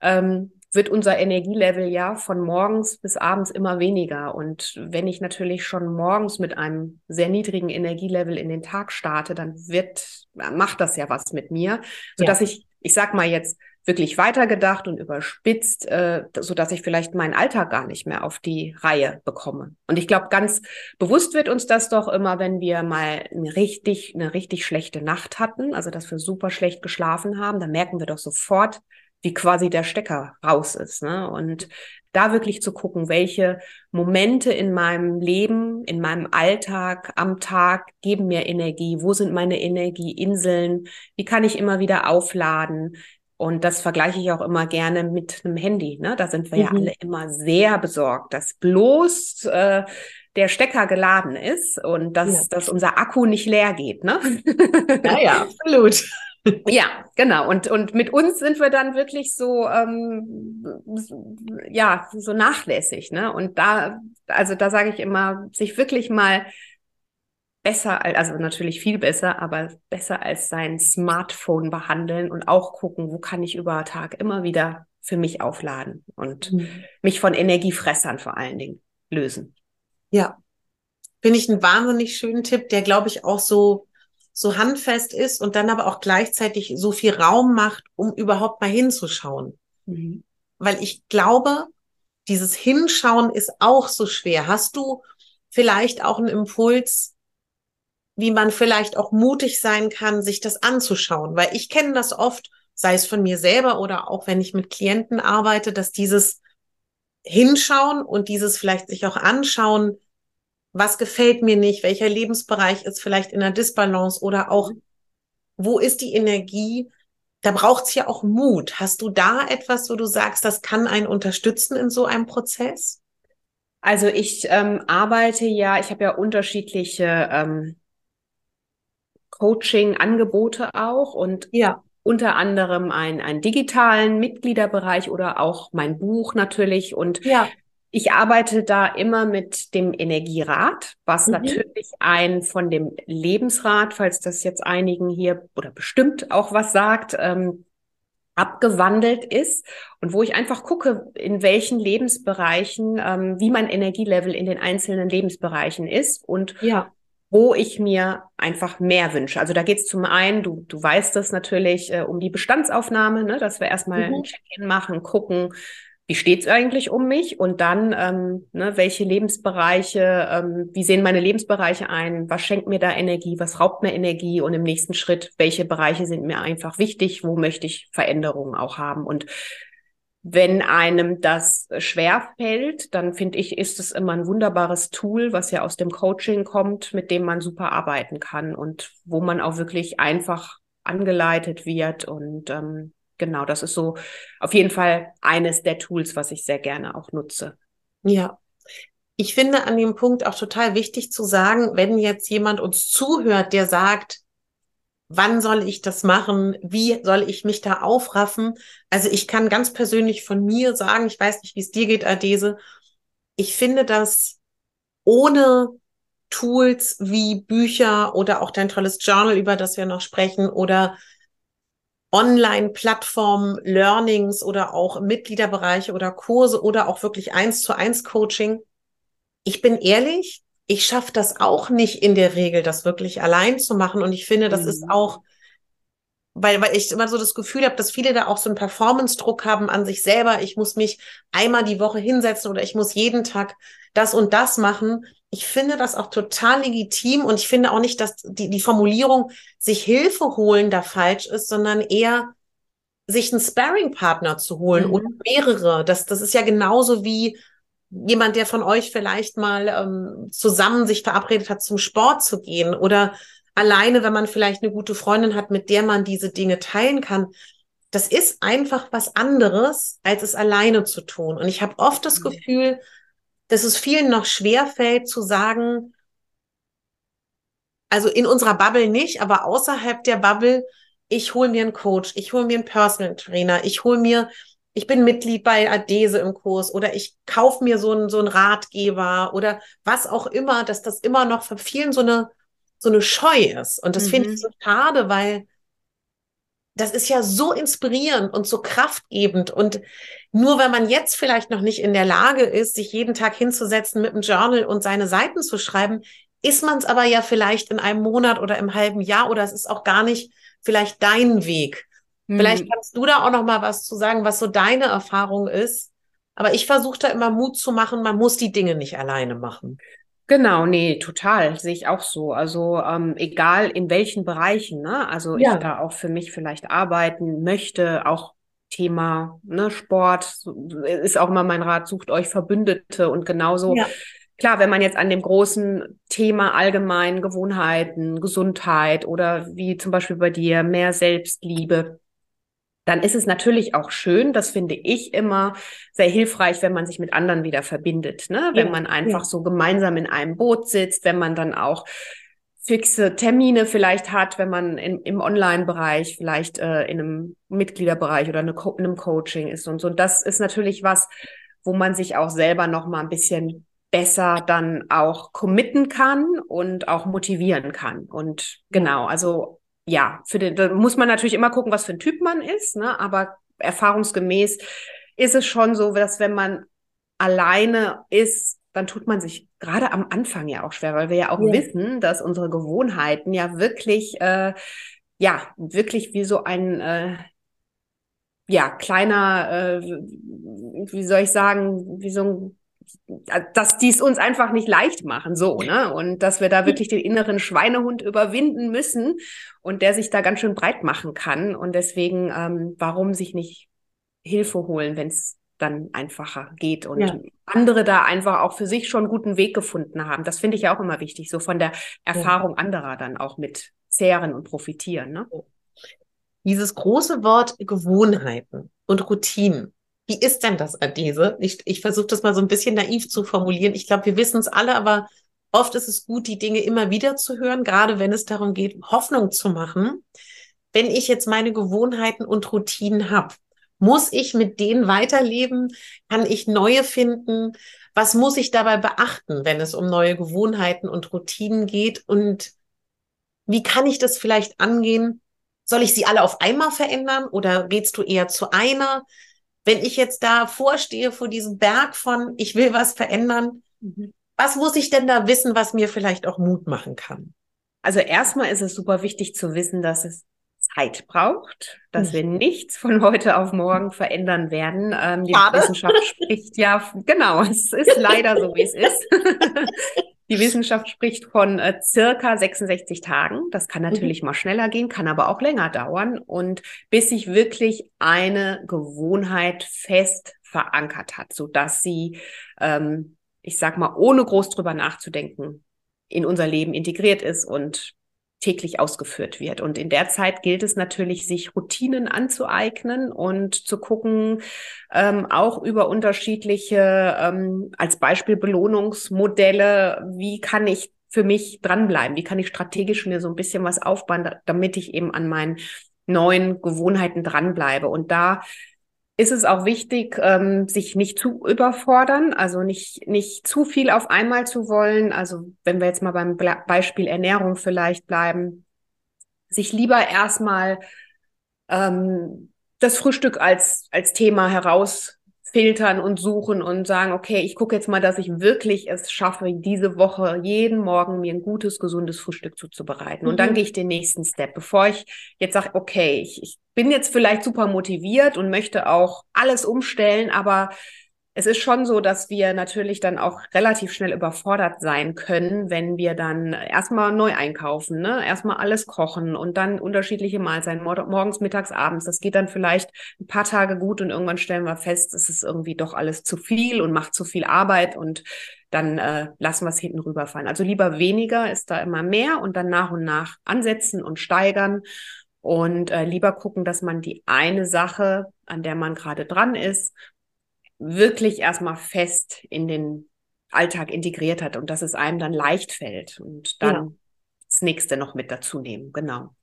ähm, wird unser Energielevel ja von morgens bis abends immer weniger. Und wenn ich natürlich schon morgens mit einem sehr niedrigen Energielevel in den Tag starte, dann wird, macht das ja was mit mir, sodass ja. ich, ich sag mal jetzt, wirklich weitergedacht und überspitzt, äh, so dass ich vielleicht meinen Alltag gar nicht mehr auf die Reihe bekomme. Und ich glaube, ganz bewusst wird uns das doch immer, wenn wir mal eine richtig, eine richtig schlechte Nacht hatten, also dass wir super schlecht geschlafen haben, da merken wir doch sofort, wie quasi der Stecker raus ist. Ne? Und da wirklich zu gucken, welche Momente in meinem Leben, in meinem Alltag, am Tag geben mir Energie, wo sind meine Energieinseln, wie kann ich immer wieder aufladen. Und das vergleiche ich auch immer gerne mit einem Handy. Ne? Da sind wir mhm. ja alle immer sehr besorgt, dass bloß äh, der Stecker geladen ist und dass, ja. dass unser Akku nicht leer geht. Ne? Ja, ja, absolut. Ja, genau. Und, und mit uns sind wir dann wirklich so, ähm, ja, so nachlässig, ne? Und da, also da sage ich immer, sich wirklich mal besser, also natürlich viel besser, aber besser als sein Smartphone behandeln und auch gucken, wo kann ich über Tag immer wieder für mich aufladen und mhm. mich von Energiefressern vor allen Dingen lösen. Ja. Finde ich einen wahnsinnig schönen Tipp, der, glaube ich, auch so, so handfest ist und dann aber auch gleichzeitig so viel Raum macht, um überhaupt mal hinzuschauen. Mhm. Weil ich glaube, dieses Hinschauen ist auch so schwer. Hast du vielleicht auch einen Impuls, wie man vielleicht auch mutig sein kann, sich das anzuschauen? Weil ich kenne das oft, sei es von mir selber oder auch wenn ich mit Klienten arbeite, dass dieses Hinschauen und dieses vielleicht sich auch anschauen, was gefällt mir nicht, welcher Lebensbereich ist vielleicht in der Disbalance oder auch, wo ist die Energie, da braucht es ja auch Mut. Hast du da etwas, wo du sagst, das kann einen unterstützen in so einem Prozess? Also ich ähm, arbeite ja, ich habe ja unterschiedliche ähm, Coaching-Angebote auch und ja. unter anderem einen, einen digitalen Mitgliederbereich oder auch mein Buch natürlich. Und ja. Ich arbeite da immer mit dem Energierat, was mhm. natürlich ein von dem Lebensrat, falls das jetzt einigen hier oder bestimmt auch was sagt, ähm, abgewandelt ist und wo ich einfach gucke, in welchen Lebensbereichen, ähm, wie mein Energielevel in den einzelnen Lebensbereichen ist und ja. wo ich mir einfach mehr wünsche. Also da geht es zum einen, du, du weißt das natürlich, äh, um die Bestandsaufnahme, ne, dass wir erstmal mhm. ein Check-in machen, gucken, wie steht's eigentlich um mich? Und dann, ähm, ne, welche Lebensbereiche, ähm, wie sehen meine Lebensbereiche ein, was schenkt mir da Energie, was raubt mir Energie? Und im nächsten Schritt, welche Bereiche sind mir einfach wichtig, wo möchte ich Veränderungen auch haben? Und wenn einem das schwer fällt, dann finde ich, ist es immer ein wunderbares Tool, was ja aus dem Coaching kommt, mit dem man super arbeiten kann und wo man auch wirklich einfach angeleitet wird und ähm, genau, das ist so auf jeden Fall eines der Tools, was ich sehr gerne auch nutze. Ja. Ich finde an dem Punkt auch total wichtig zu sagen, wenn jetzt jemand uns zuhört, der sagt, wann soll ich das machen? Wie soll ich mich da aufraffen? Also ich kann ganz persönlich von mir sagen, ich weiß nicht, wie es dir geht, Adese. Ich finde das ohne Tools wie Bücher oder auch dein tolles Journal, über das wir noch sprechen, oder Online-Plattformen, Learnings oder auch Mitgliederbereiche oder Kurse oder auch wirklich eins zu eins Coaching. Ich bin ehrlich, ich schaffe das auch nicht in der Regel, das wirklich allein zu machen. Und ich finde, das mhm. ist auch, weil, weil ich immer so das Gefühl habe, dass viele da auch so einen Performance-Druck haben an sich selber. Ich muss mich einmal die Woche hinsetzen oder ich muss jeden Tag das und das machen ich finde das auch total legitim und ich finde auch nicht, dass die, die Formulierung sich Hilfe holen da falsch ist, sondern eher sich einen Sparring-Partner zu holen mhm. oder mehrere. Das, das ist ja genauso wie jemand, der von euch vielleicht mal ähm, zusammen sich verabredet hat, zum Sport zu gehen oder alleine, wenn man vielleicht eine gute Freundin hat, mit der man diese Dinge teilen kann. Das ist einfach was anderes, als es alleine zu tun. Und ich habe oft das mhm. Gefühl, dass es vielen noch schwer fällt zu sagen, also in unserer Bubble nicht, aber außerhalb der Bubble, ich hole mir einen Coach, ich hole mir einen Personal Trainer, ich hole mir, ich bin Mitglied bei Adese im Kurs oder ich kaufe mir so einen, so einen Ratgeber oder was auch immer, dass das immer noch für vielen so eine, so eine Scheu ist. Und das mhm. finde ich so schade, weil das ist ja so inspirierend und so kraftgebend. Und nur wenn man jetzt vielleicht noch nicht in der Lage ist, sich jeden Tag hinzusetzen mit einem Journal und seine Seiten zu schreiben, ist man es aber ja vielleicht in einem Monat oder im halben Jahr oder es ist auch gar nicht vielleicht dein Weg. Mhm. Vielleicht kannst du da auch noch mal was zu sagen, was so deine Erfahrung ist. Aber ich versuche da immer Mut zu machen, man muss die Dinge nicht alleine machen. Genau, nee, total, sehe ich auch so. Also ähm, egal in welchen Bereichen, ne? Also ja. ich da auch für mich vielleicht arbeiten möchte, auch Thema ne, Sport ist auch immer mein Rat, sucht euch Verbündete und genauso. Ja. Klar, wenn man jetzt an dem großen Thema allgemein Gewohnheiten, Gesundheit oder wie zum Beispiel bei dir mehr Selbstliebe, dann ist es natürlich auch schön, das finde ich immer sehr hilfreich, wenn man sich mit anderen wieder verbindet, ne? wenn ja, man einfach ja. so gemeinsam in einem Boot sitzt, wenn man dann auch fixe Termine vielleicht hat, wenn man in, im Online-Bereich vielleicht äh, in einem Mitgliederbereich oder eine Co in einem Coaching ist und so. Und das ist natürlich was, wo man sich auch selber noch mal ein bisschen besser dann auch committen kann und auch motivieren kann. Und genau, also ja, für den, da muss man natürlich immer gucken, was für ein Typ man ist, ne? aber erfahrungsgemäß ist es schon so, dass wenn man alleine ist, dann tut man sich gerade am Anfang ja auch schwer, weil wir ja auch ja. wissen, dass unsere Gewohnheiten ja wirklich, äh, ja, wirklich wie so ein, äh, ja, kleiner, äh, wie soll ich sagen, wie so ein dass die es uns einfach nicht leicht machen, so, ne? Und dass wir da wirklich den inneren Schweinehund überwinden müssen und der sich da ganz schön breit machen kann. Und deswegen, ähm, warum sich nicht Hilfe holen, wenn es dann einfacher geht und ja. andere da einfach auch für sich schon einen guten Weg gefunden haben. Das finde ich ja auch immer wichtig, so von der Erfahrung ja. anderer dann auch mit zehren und profitieren. Ne? Dieses große Wort Gewohnheiten und Routinen. Wie ist denn das, Adese? Ich, ich versuche das mal so ein bisschen naiv zu formulieren. Ich glaube, wir wissen es alle, aber oft ist es gut, die Dinge immer wieder zu hören, gerade wenn es darum geht, Hoffnung zu machen. Wenn ich jetzt meine Gewohnheiten und Routinen habe, muss ich mit denen weiterleben? Kann ich neue finden? Was muss ich dabei beachten, wenn es um neue Gewohnheiten und Routinen geht? Und wie kann ich das vielleicht angehen? Soll ich sie alle auf einmal verändern oder redst du eher zu einer? Wenn ich jetzt da vorstehe vor diesem Berg von, ich will was verändern, mhm. was muss ich denn da wissen, was mir vielleicht auch Mut machen kann? Also erstmal ist es super wichtig zu wissen, dass es Zeit braucht, dass wir mhm. nichts von heute auf morgen verändern werden. Ähm, die. Wissenschaft spricht ja, genau, es ist leider so, wie es ist. Die Wissenschaft spricht von äh, circa 66 Tagen. Das kann natürlich mhm. mal schneller gehen, kann aber auch länger dauern. Und bis sich wirklich eine Gewohnheit fest verankert hat, so dass sie, ähm, ich sag mal, ohne groß drüber nachzudenken, in unser Leben integriert ist und täglich ausgeführt wird. Und in der Zeit gilt es natürlich, sich Routinen anzueignen und zu gucken, ähm, auch über unterschiedliche, ähm, als Beispiel Belohnungsmodelle, wie kann ich für mich dranbleiben? Wie kann ich strategisch mir so ein bisschen was aufbauen, damit ich eben an meinen neuen Gewohnheiten dranbleibe? Und da ist es auch wichtig, ähm, sich nicht zu überfordern, also nicht, nicht zu viel auf einmal zu wollen. Also wenn wir jetzt mal beim Beispiel Ernährung vielleicht bleiben, sich lieber erstmal ähm, das Frühstück als, als Thema heraus filtern und suchen und sagen, okay, ich gucke jetzt mal, dass ich wirklich es schaffe, diese Woche jeden Morgen mir ein gutes, gesundes Frühstück zuzubereiten. Mhm. Und dann mhm. gehe ich den nächsten Step, bevor ich jetzt sage, okay, ich, ich bin jetzt vielleicht super motiviert und möchte auch alles umstellen, aber es ist schon so, dass wir natürlich dann auch relativ schnell überfordert sein können, wenn wir dann erstmal neu einkaufen, ne? erstmal alles kochen und dann unterschiedliche Mahlzeiten, morgens, mittags, abends. Das geht dann vielleicht ein paar Tage gut und irgendwann stellen wir fest, es ist irgendwie doch alles zu viel und macht zu viel Arbeit und dann äh, lassen wir es hinten rüberfallen. Also lieber weniger ist da immer mehr und dann nach und nach ansetzen und steigern und äh, lieber gucken, dass man die eine Sache, an der man gerade dran ist, wirklich erstmal fest in den Alltag integriert hat und dass es einem dann leicht fällt und dann genau. das nächste noch mit dazu nehmen. Genau.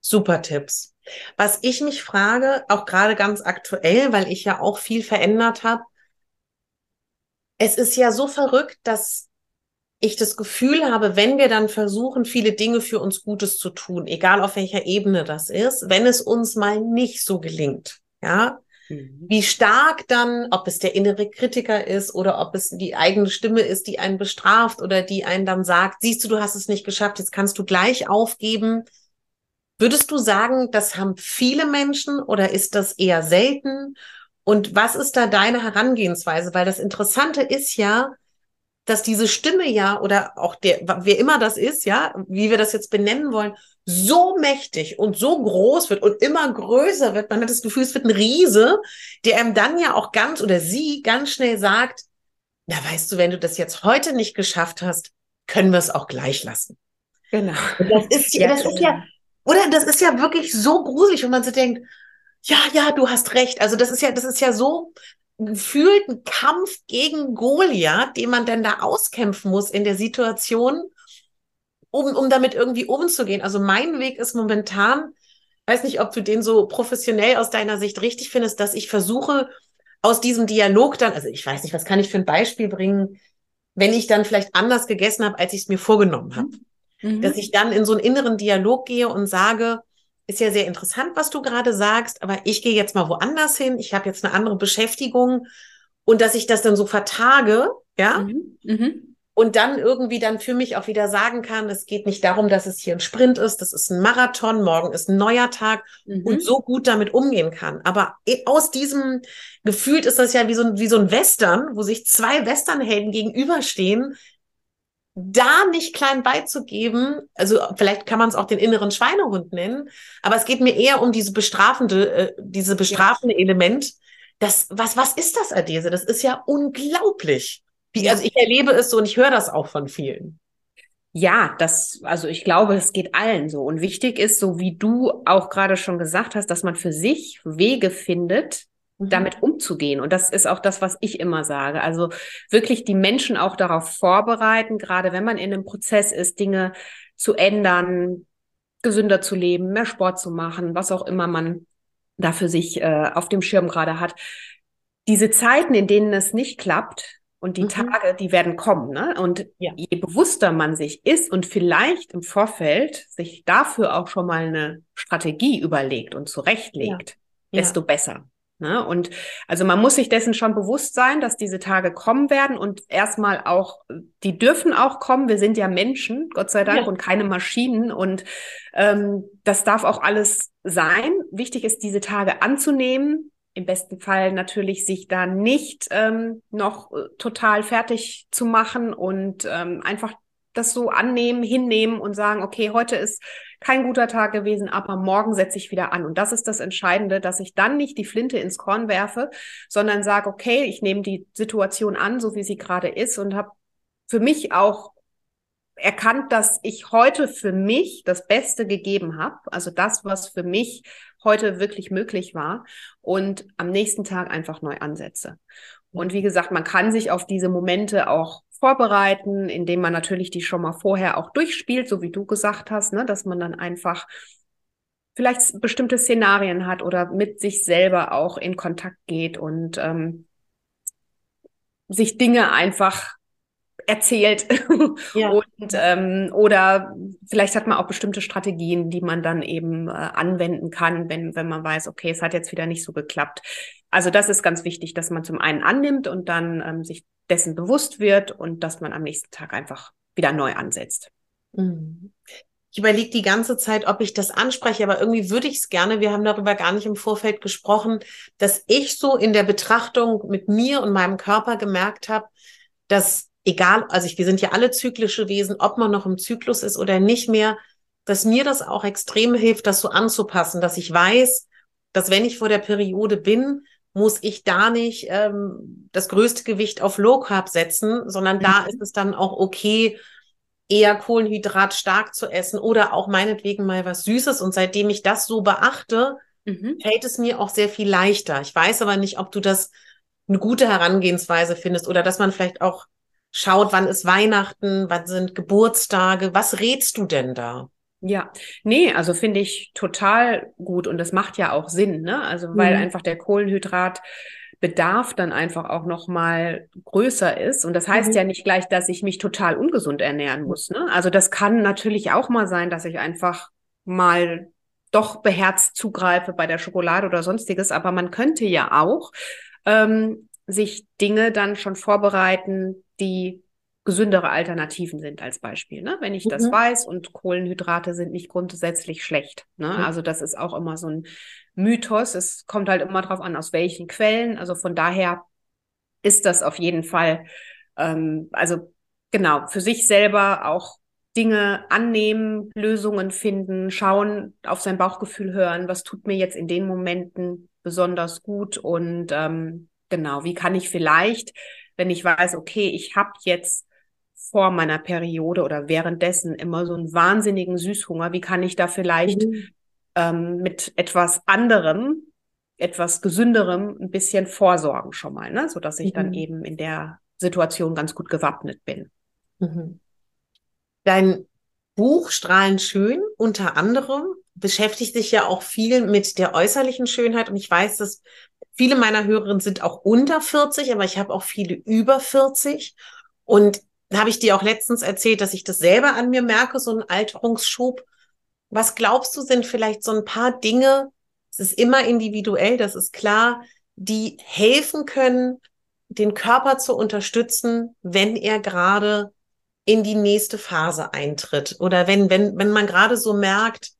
Super Tipps. Was ich mich frage, auch gerade ganz aktuell, weil ich ja auch viel verändert habe, es ist ja so verrückt, dass ich das Gefühl habe, wenn wir dann versuchen, viele Dinge für uns Gutes zu tun, egal auf welcher Ebene das ist, wenn es uns mal nicht so gelingt, ja, Mhm. Wie stark dann, ob es der innere Kritiker ist oder ob es die eigene Stimme ist, die einen bestraft oder die einen dann sagt, siehst du, du hast es nicht geschafft, jetzt kannst du gleich aufgeben. Würdest du sagen, das haben viele Menschen oder ist das eher selten? Und was ist da deine Herangehensweise? Weil das Interessante ist ja, dass diese Stimme ja oder auch der, wer immer das ist, ja, wie wir das jetzt benennen wollen, so mächtig und so groß wird und immer größer wird. Man hat das Gefühl, es wird ein Riese, der einem dann ja auch ganz oder sie ganz schnell sagt, na weißt du, wenn du das jetzt heute nicht geschafft hast, können wir es auch gleich lassen. Genau. Und das ist ja, das ist ja, oder das ist ja wirklich so gruselig und man so denkt, ja, ja, du hast recht. Also das ist ja, das ist ja so gefühlt ein Kampf gegen Goliath, den man denn da auskämpfen muss in der Situation, um, um damit irgendwie umzugehen. Also mein Weg ist momentan, weiß nicht, ob du den so professionell aus deiner Sicht richtig findest, dass ich versuche, aus diesem Dialog dann, also ich weiß nicht, was kann ich für ein Beispiel bringen, wenn ich dann vielleicht anders gegessen habe, als ich es mir vorgenommen habe. Mhm. Dass ich dann in so einen inneren Dialog gehe und sage, ist ja sehr interessant, was du gerade sagst, aber ich gehe jetzt mal woanders hin, ich habe jetzt eine andere Beschäftigung und dass ich das dann so vertage Ja. Mhm. Mhm und dann irgendwie dann für mich auch wieder sagen kann, es geht nicht darum, dass es hier ein Sprint ist, das ist ein Marathon, morgen ist ein neuer Tag mhm. und so gut damit umgehen kann. Aber aus diesem gefühlt ist das ja wie so, ein, wie so ein Western, wo sich zwei Westernhelden gegenüberstehen, da nicht klein beizugeben, also vielleicht kann man es auch den inneren Schweinehund nennen, aber es geht mir eher um diese bestrafende, äh, diese bestrafende ja. Element. Das, was, was ist das, Adese? Das ist ja unglaublich. Wie, also ich erlebe es so und ich höre das auch von vielen. Ja, das, also ich glaube, es geht allen so. Und wichtig ist, so wie du auch gerade schon gesagt hast, dass man für sich Wege findet, mhm. damit umzugehen. Und das ist auch das, was ich immer sage. Also wirklich die Menschen auch darauf vorbereiten, gerade wenn man in einem Prozess ist, Dinge zu ändern, gesünder zu leben, mehr Sport zu machen, was auch immer man da für sich äh, auf dem Schirm gerade hat. Diese Zeiten, in denen es nicht klappt, und die mhm. Tage, die werden kommen. Ne? Und ja. je bewusster man sich ist und vielleicht im Vorfeld sich dafür auch schon mal eine Strategie überlegt und zurechtlegt, ja. desto ja. besser. Ne? Und also man muss sich dessen schon bewusst sein, dass diese Tage kommen werden und erstmal auch, die dürfen auch kommen. Wir sind ja Menschen, Gott sei Dank, und keine Maschinen. Und ähm, das darf auch alles sein. Wichtig ist, diese Tage anzunehmen, im besten Fall natürlich sich da nicht ähm, noch äh, total fertig zu machen und ähm, einfach das so annehmen, hinnehmen und sagen, okay, heute ist kein guter Tag gewesen, aber morgen setze ich wieder an. Und das ist das Entscheidende, dass ich dann nicht die Flinte ins Korn werfe, sondern sage, okay, ich nehme die Situation an, so wie sie gerade ist und habe für mich auch erkannt, dass ich heute für mich das Beste gegeben habe, also das, was für mich heute wirklich möglich war und am nächsten Tag einfach neu ansetze. Und wie gesagt, man kann sich auf diese Momente auch vorbereiten, indem man natürlich die schon mal vorher auch durchspielt, so wie du gesagt hast, ne, dass man dann einfach vielleicht bestimmte Szenarien hat oder mit sich selber auch in Kontakt geht und ähm, sich Dinge einfach erzählt. Ja. Und, ähm, oder vielleicht hat man auch bestimmte Strategien, die man dann eben äh, anwenden kann, wenn, wenn man weiß, okay, es hat jetzt wieder nicht so geklappt. Also das ist ganz wichtig, dass man zum einen annimmt und dann ähm, sich dessen bewusst wird und dass man am nächsten Tag einfach wieder neu ansetzt. Mhm. Ich überlege die ganze Zeit, ob ich das anspreche, aber irgendwie würde ich es gerne. Wir haben darüber gar nicht im Vorfeld gesprochen, dass ich so in der Betrachtung mit mir und meinem Körper gemerkt habe, dass egal, also ich, wir sind ja alle zyklische Wesen, ob man noch im Zyklus ist oder nicht mehr, dass mir das auch extrem hilft, das so anzupassen, dass ich weiß, dass wenn ich vor der Periode bin, muss ich da nicht ähm, das größte Gewicht auf Low Carb setzen, sondern mhm. da ist es dann auch okay, eher Kohlenhydrat stark zu essen oder auch meinetwegen mal was Süßes. Und seitdem ich das so beachte, mhm. fällt es mir auch sehr viel leichter. Ich weiß aber nicht, ob du das eine gute Herangehensweise findest oder dass man vielleicht auch schaut, wann ist Weihnachten, wann sind Geburtstage, was rätst du denn da? Ja, nee, also finde ich total gut und das macht ja auch Sinn, ne? Also weil mhm. einfach der Kohlenhydratbedarf dann einfach auch noch mal größer ist und das heißt mhm. ja nicht gleich, dass ich mich total ungesund ernähren muss, ne? Also das kann natürlich auch mal sein, dass ich einfach mal doch beherzt zugreife bei der Schokolade oder sonstiges, aber man könnte ja auch ähm, sich Dinge dann schon vorbereiten, die gesündere Alternativen sind als Beispiel. Ne? Wenn ich mhm. das weiß und Kohlenhydrate sind nicht grundsätzlich schlecht. Ne? Mhm. Also das ist auch immer so ein Mythos. Es kommt halt immer drauf an, aus welchen Quellen. Also von daher ist das auf jeden Fall, ähm, also genau, für sich selber auch Dinge annehmen, Lösungen finden, schauen, auf sein Bauchgefühl hören, was tut mir jetzt in den Momenten besonders gut und ähm, genau, wie kann ich vielleicht wenn ich weiß, okay, ich habe jetzt vor meiner Periode oder währenddessen immer so einen wahnsinnigen Süßhunger, wie kann ich da vielleicht mhm. ähm, mit etwas anderem, etwas gesünderem ein bisschen vorsorgen schon mal, ne? so dass ich mhm. dann eben in der Situation ganz gut gewappnet bin. Mhm. Dein Buch Strahlen schön unter anderem beschäftigt sich ja auch viel mit der äußerlichen Schönheit und ich weiß, dass Viele meiner Hörerinnen sind auch unter 40, aber ich habe auch viele über 40. Und habe ich dir auch letztens erzählt, dass ich das selber an mir merke, so ein Alterungsschub. Was glaubst du, sind vielleicht so ein paar Dinge, es ist immer individuell, das ist klar, die helfen können, den Körper zu unterstützen, wenn er gerade in die nächste Phase eintritt oder wenn, wenn, wenn man gerade so merkt,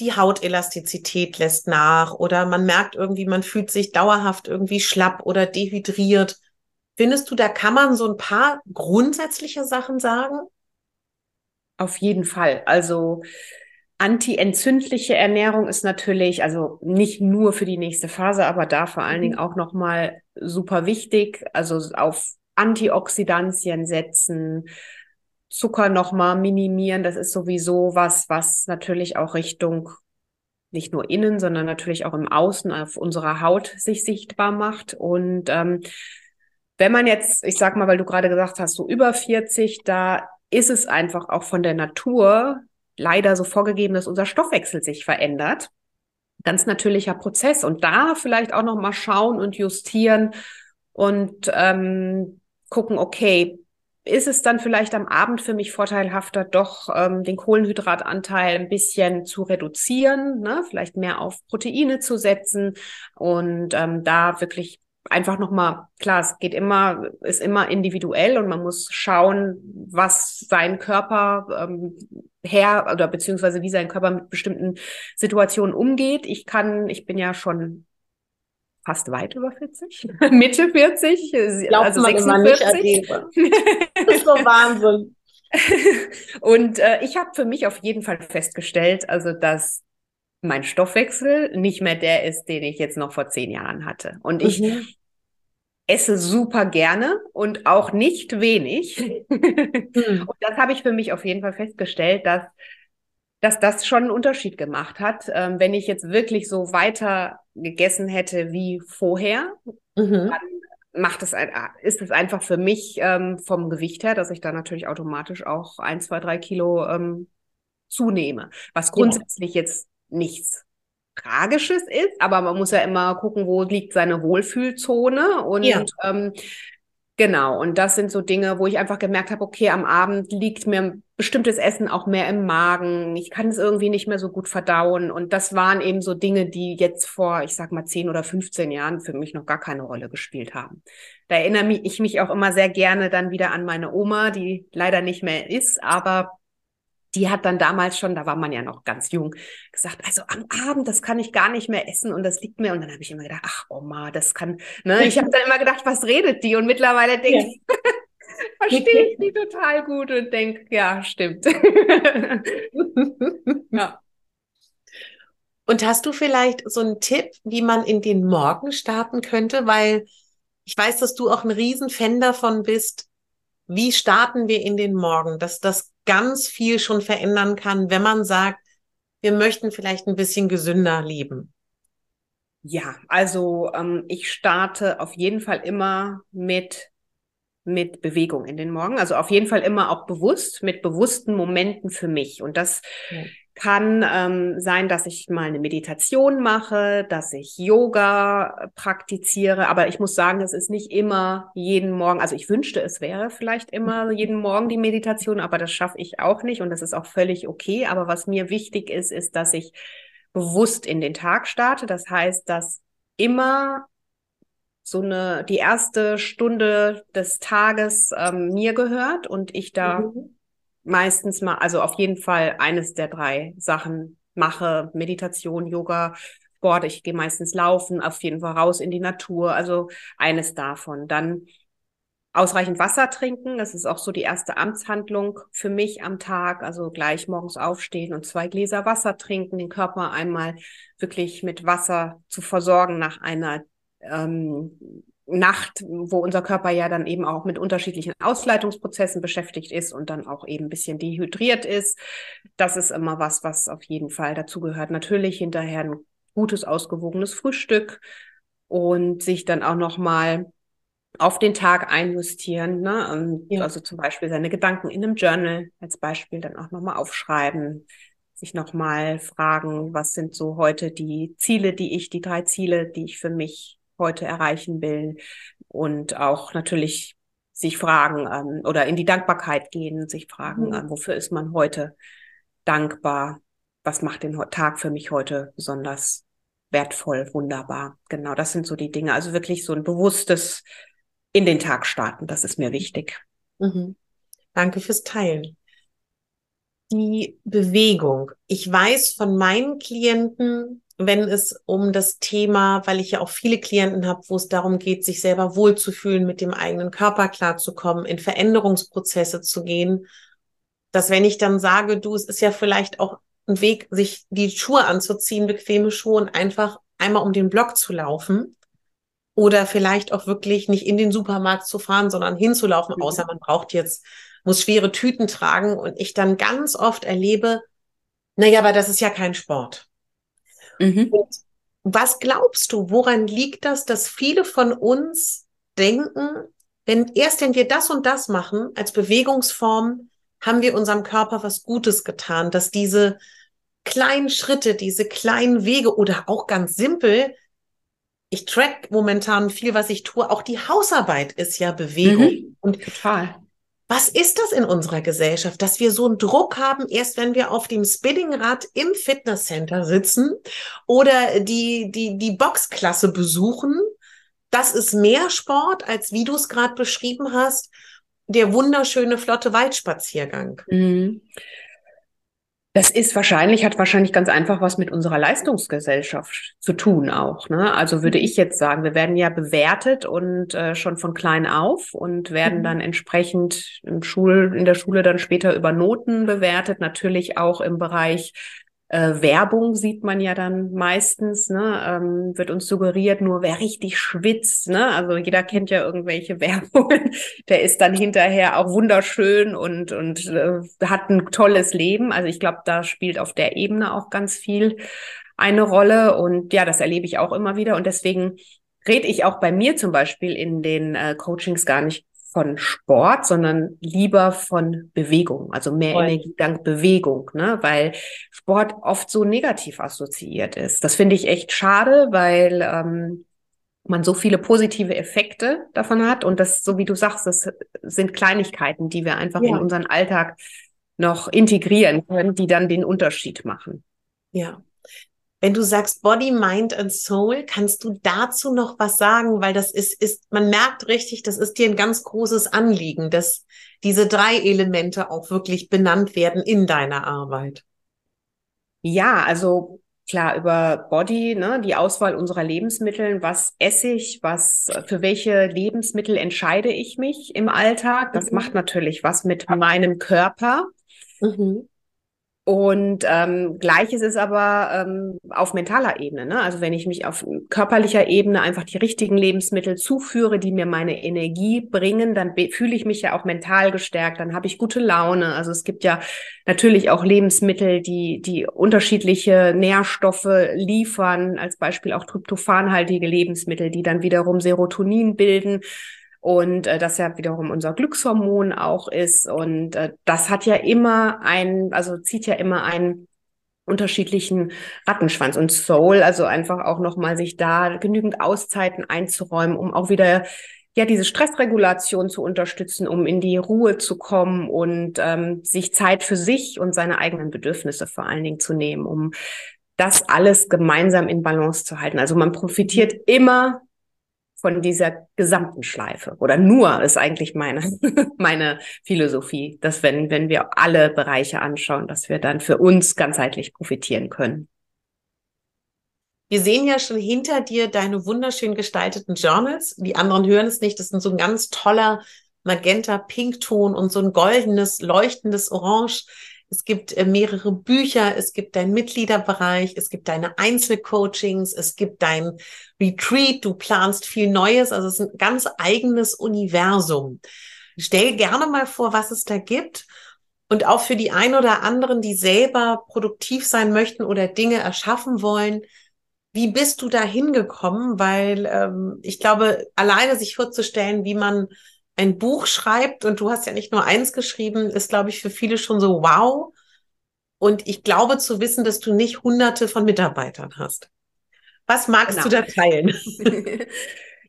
die Hautelastizität lässt nach oder man merkt irgendwie, man fühlt sich dauerhaft irgendwie schlapp oder dehydriert. Findest du, da kann man so ein paar grundsätzliche Sachen sagen? Auf jeden Fall. Also antientzündliche Ernährung ist natürlich, also nicht nur für die nächste Phase, aber da vor allen mhm. Dingen auch nochmal super wichtig. Also auf Antioxidantien setzen, Zucker nochmal minimieren. Das ist sowieso was, was natürlich auch Richtung nicht nur innen, sondern natürlich auch im Außen auf unserer Haut sich sichtbar macht. Und ähm, wenn man jetzt, ich sag mal, weil du gerade gesagt hast, so über 40, da ist es einfach auch von der Natur leider so vorgegeben, dass unser Stoffwechsel sich verändert. Ganz natürlicher Prozess. Und da vielleicht auch noch mal schauen und justieren und ähm, gucken, okay, ist es dann vielleicht am Abend für mich vorteilhafter, doch ähm, den Kohlenhydratanteil ein bisschen zu reduzieren, ne? vielleicht mehr auf Proteine zu setzen und ähm, da wirklich einfach nochmal, klar, es geht immer, ist immer individuell und man muss schauen, was sein Körper ähm, her oder beziehungsweise wie sein Körper mit bestimmten Situationen umgeht. Ich kann, ich bin ja schon fast weit über 40, Mitte 40, Glaubt also man 46. Immer nicht, das ist so Wahnsinn. Und äh, ich habe für mich auf jeden Fall festgestellt, also dass mein Stoffwechsel nicht mehr der ist, den ich jetzt noch vor zehn Jahren hatte. Und ich mhm. esse super gerne und auch nicht wenig. Mhm. Und das habe ich für mich auf jeden Fall festgestellt, dass dass das schon einen Unterschied gemacht hat. Ähm, wenn ich jetzt wirklich so weiter gegessen hätte wie vorher, mhm. dann macht es ein, ist es einfach für mich ähm, vom Gewicht her, dass ich da natürlich automatisch auch ein, zwei, drei Kilo ähm, zunehme. Was grundsätzlich ja. jetzt nichts Tragisches ist, aber man muss ja immer gucken, wo liegt seine Wohlfühlzone und ja. ähm, Genau, und das sind so Dinge, wo ich einfach gemerkt habe, okay, am Abend liegt mir bestimmtes Essen auch mehr im Magen. Ich kann es irgendwie nicht mehr so gut verdauen. Und das waren eben so Dinge, die jetzt vor, ich sag mal, 10 oder 15 Jahren für mich noch gar keine Rolle gespielt haben. Da erinnere ich mich auch immer sehr gerne dann wieder an meine Oma, die leider nicht mehr ist, aber die hat dann damals schon, da war man ja noch ganz jung, gesagt, also am Abend, das kann ich gar nicht mehr essen und das liegt mir. Und dann habe ich immer gedacht, ach Oma, das kann, ne? Ich habe dann immer gedacht, was redet die? Und mittlerweile denke ja. ich, verstehe ich die total gut und denke, ja, stimmt. ja. Und hast du vielleicht so einen Tipp, wie man in den Morgen starten könnte? Weil ich weiß, dass du auch ein Riesenfan davon bist. Wie starten wir in den Morgen? Dass das ganz viel schon verändern kann, wenn man sagt, wir möchten vielleicht ein bisschen gesünder leben? Ja, also ähm, ich starte auf jeden Fall immer mit mit Bewegung in den Morgen. Also auf jeden Fall immer auch bewusst, mit bewussten Momenten für mich. Und das ja kann ähm, sein, dass ich mal eine Meditation mache, dass ich Yoga praktiziere. Aber ich muss sagen, es ist nicht immer jeden Morgen. Also ich wünschte, es wäre vielleicht immer jeden Morgen die Meditation, aber das schaffe ich auch nicht und das ist auch völlig okay. Aber was mir wichtig ist, ist, dass ich bewusst in den Tag starte. Das heißt, dass immer so eine die erste Stunde des Tages ähm, mir gehört und ich da mhm meistens mal, also auf jeden Fall eines der drei Sachen mache. Meditation, Yoga, Sport. Ich gehe meistens laufen, auf jeden Fall raus in die Natur. Also eines davon. Dann ausreichend Wasser trinken. Das ist auch so die erste Amtshandlung für mich am Tag. Also gleich morgens aufstehen und zwei Gläser Wasser trinken, den Körper einmal wirklich mit Wasser zu versorgen nach einer ähm, Nacht, wo unser Körper ja dann eben auch mit unterschiedlichen Ausleitungsprozessen beschäftigt ist und dann auch eben ein bisschen dehydriert ist. Das ist immer was, was auf jeden Fall dazu gehört. Natürlich hinterher ein gutes, ausgewogenes Frühstück und sich dann auch nochmal auf den Tag einjustieren. Ne? Ja. Also zum Beispiel seine Gedanken in einem Journal als Beispiel dann auch nochmal aufschreiben, sich nochmal fragen, was sind so heute die Ziele, die ich, die drei Ziele, die ich für mich heute erreichen will und auch natürlich sich fragen ähm, oder in die Dankbarkeit gehen, sich fragen, mhm. äh, wofür ist man heute dankbar? Was macht den Tag für mich heute besonders wertvoll, wunderbar? Genau, das sind so die Dinge. Also wirklich so ein bewusstes in den Tag starten. Das ist mir wichtig. Mhm. Danke fürs Teilen. Die Bewegung. Ich weiß von meinen Klienten, wenn es um das Thema, weil ich ja auch viele Klienten habe, wo es darum geht, sich selber wohlzufühlen, mit dem eigenen Körper klarzukommen, in Veränderungsprozesse zu gehen, dass wenn ich dann sage, du, es ist ja vielleicht auch ein Weg, sich die Schuhe anzuziehen, bequeme Schuhe und einfach einmal um den Block zu laufen oder vielleicht auch wirklich nicht in den Supermarkt zu fahren, sondern hinzulaufen, mhm. außer man braucht jetzt, muss schwere Tüten tragen und ich dann ganz oft erlebe, naja, aber das ist ja kein Sport. Mhm. was glaubst du, woran liegt das, dass viele von uns denken, wenn erst wenn wir das und das machen als Bewegungsform, haben wir unserem Körper was Gutes getan, dass diese kleinen Schritte, diese kleinen Wege oder auch ganz simpel, ich track momentan viel, was ich tue, auch die Hausarbeit ist ja Bewegung. Mhm, und total. Was ist das in unserer Gesellschaft, dass wir so einen Druck haben, erst wenn wir auf dem Spinningrad im Fitnesscenter sitzen oder die, die, die Boxklasse besuchen? Das ist mehr Sport, als wie du es gerade beschrieben hast, der wunderschöne, flotte Waldspaziergang. Mhm. Das ist wahrscheinlich, hat wahrscheinlich ganz einfach was mit unserer Leistungsgesellschaft zu tun auch. Ne? Also würde mhm. ich jetzt sagen, wir werden ja bewertet und äh, schon von klein auf und werden mhm. dann entsprechend im Schul, in der Schule dann später über Noten bewertet, natürlich auch im Bereich äh, Werbung sieht man ja dann meistens, ne, ähm, wird uns suggeriert, nur wer richtig schwitzt, ne, also jeder kennt ja irgendwelche Werbungen, der ist dann hinterher auch wunderschön und, und äh, hat ein tolles Leben. Also ich glaube, da spielt auf der Ebene auch ganz viel eine Rolle. Und ja, das erlebe ich auch immer wieder. Und deswegen rede ich auch bei mir zum Beispiel in den äh, Coachings gar nicht von Sport, sondern lieber von Bewegung, also mehr Voll. Energie dank Bewegung, ne? weil Sport oft so negativ assoziiert ist. Das finde ich echt schade, weil ähm, man so viele positive Effekte davon hat und das, so wie du sagst, das sind Kleinigkeiten, die wir einfach ja. in unseren Alltag noch integrieren können, die dann den Unterschied machen. Ja, wenn du sagst Body, Mind and Soul, kannst du dazu noch was sagen? Weil das ist, ist, man merkt richtig, das ist dir ein ganz großes Anliegen, dass diese drei Elemente auch wirklich benannt werden in deiner Arbeit. Ja, also klar, über Body, ne, die Auswahl unserer Lebensmittel, was esse ich, was, für welche Lebensmittel entscheide ich mich im Alltag. Das mhm. macht natürlich was mit meinem Körper. Mhm. Und ähm, gleiches ist aber ähm, auf mentaler Ebene. Ne? Also wenn ich mich auf körperlicher Ebene einfach die richtigen Lebensmittel zuführe, die mir meine Energie bringen, dann fühle ich mich ja auch mental gestärkt, dann habe ich gute Laune. Also es gibt ja natürlich auch Lebensmittel, die, die unterschiedliche Nährstoffe liefern, als Beispiel auch tryptophanhaltige Lebensmittel, die dann wiederum Serotonin bilden und äh, das ja wiederum unser Glückshormon auch ist. Und äh, das hat ja immer ein, also zieht ja immer einen unterschiedlichen Rattenschwanz und Soul, also einfach auch nochmal sich da genügend Auszeiten einzuräumen, um auch wieder ja diese Stressregulation zu unterstützen, um in die Ruhe zu kommen und ähm, sich Zeit für sich und seine eigenen Bedürfnisse vor allen Dingen zu nehmen, um das alles gemeinsam in Balance zu halten. Also man profitiert immer von dieser gesamten Schleife oder nur ist eigentlich meine, meine Philosophie, dass wenn, wenn wir alle Bereiche anschauen, dass wir dann für uns ganzheitlich profitieren können. Wir sehen ja schon hinter dir deine wunderschön gestalteten Journals. Die anderen hören es nicht. Das ist so ein ganz toller Magenta-Pinkton und so ein goldenes, leuchtendes Orange. Es gibt äh, mehrere Bücher, es gibt deinen Mitgliederbereich, es gibt deine Einzelcoachings, es gibt dein Retreat, du planst viel Neues, also es ist ein ganz eigenes Universum. Stell gerne mal vor, was es da gibt. Und auch für die ein oder anderen, die selber produktiv sein möchten oder Dinge erschaffen wollen, wie bist du da hingekommen? Weil ähm, ich glaube, alleine sich vorzustellen, wie man ein Buch schreibt und du hast ja nicht nur eins geschrieben, ist, glaube ich, für viele schon so wow. Und ich glaube zu wissen, dass du nicht hunderte von Mitarbeitern hast. Was magst genau. du da teilen?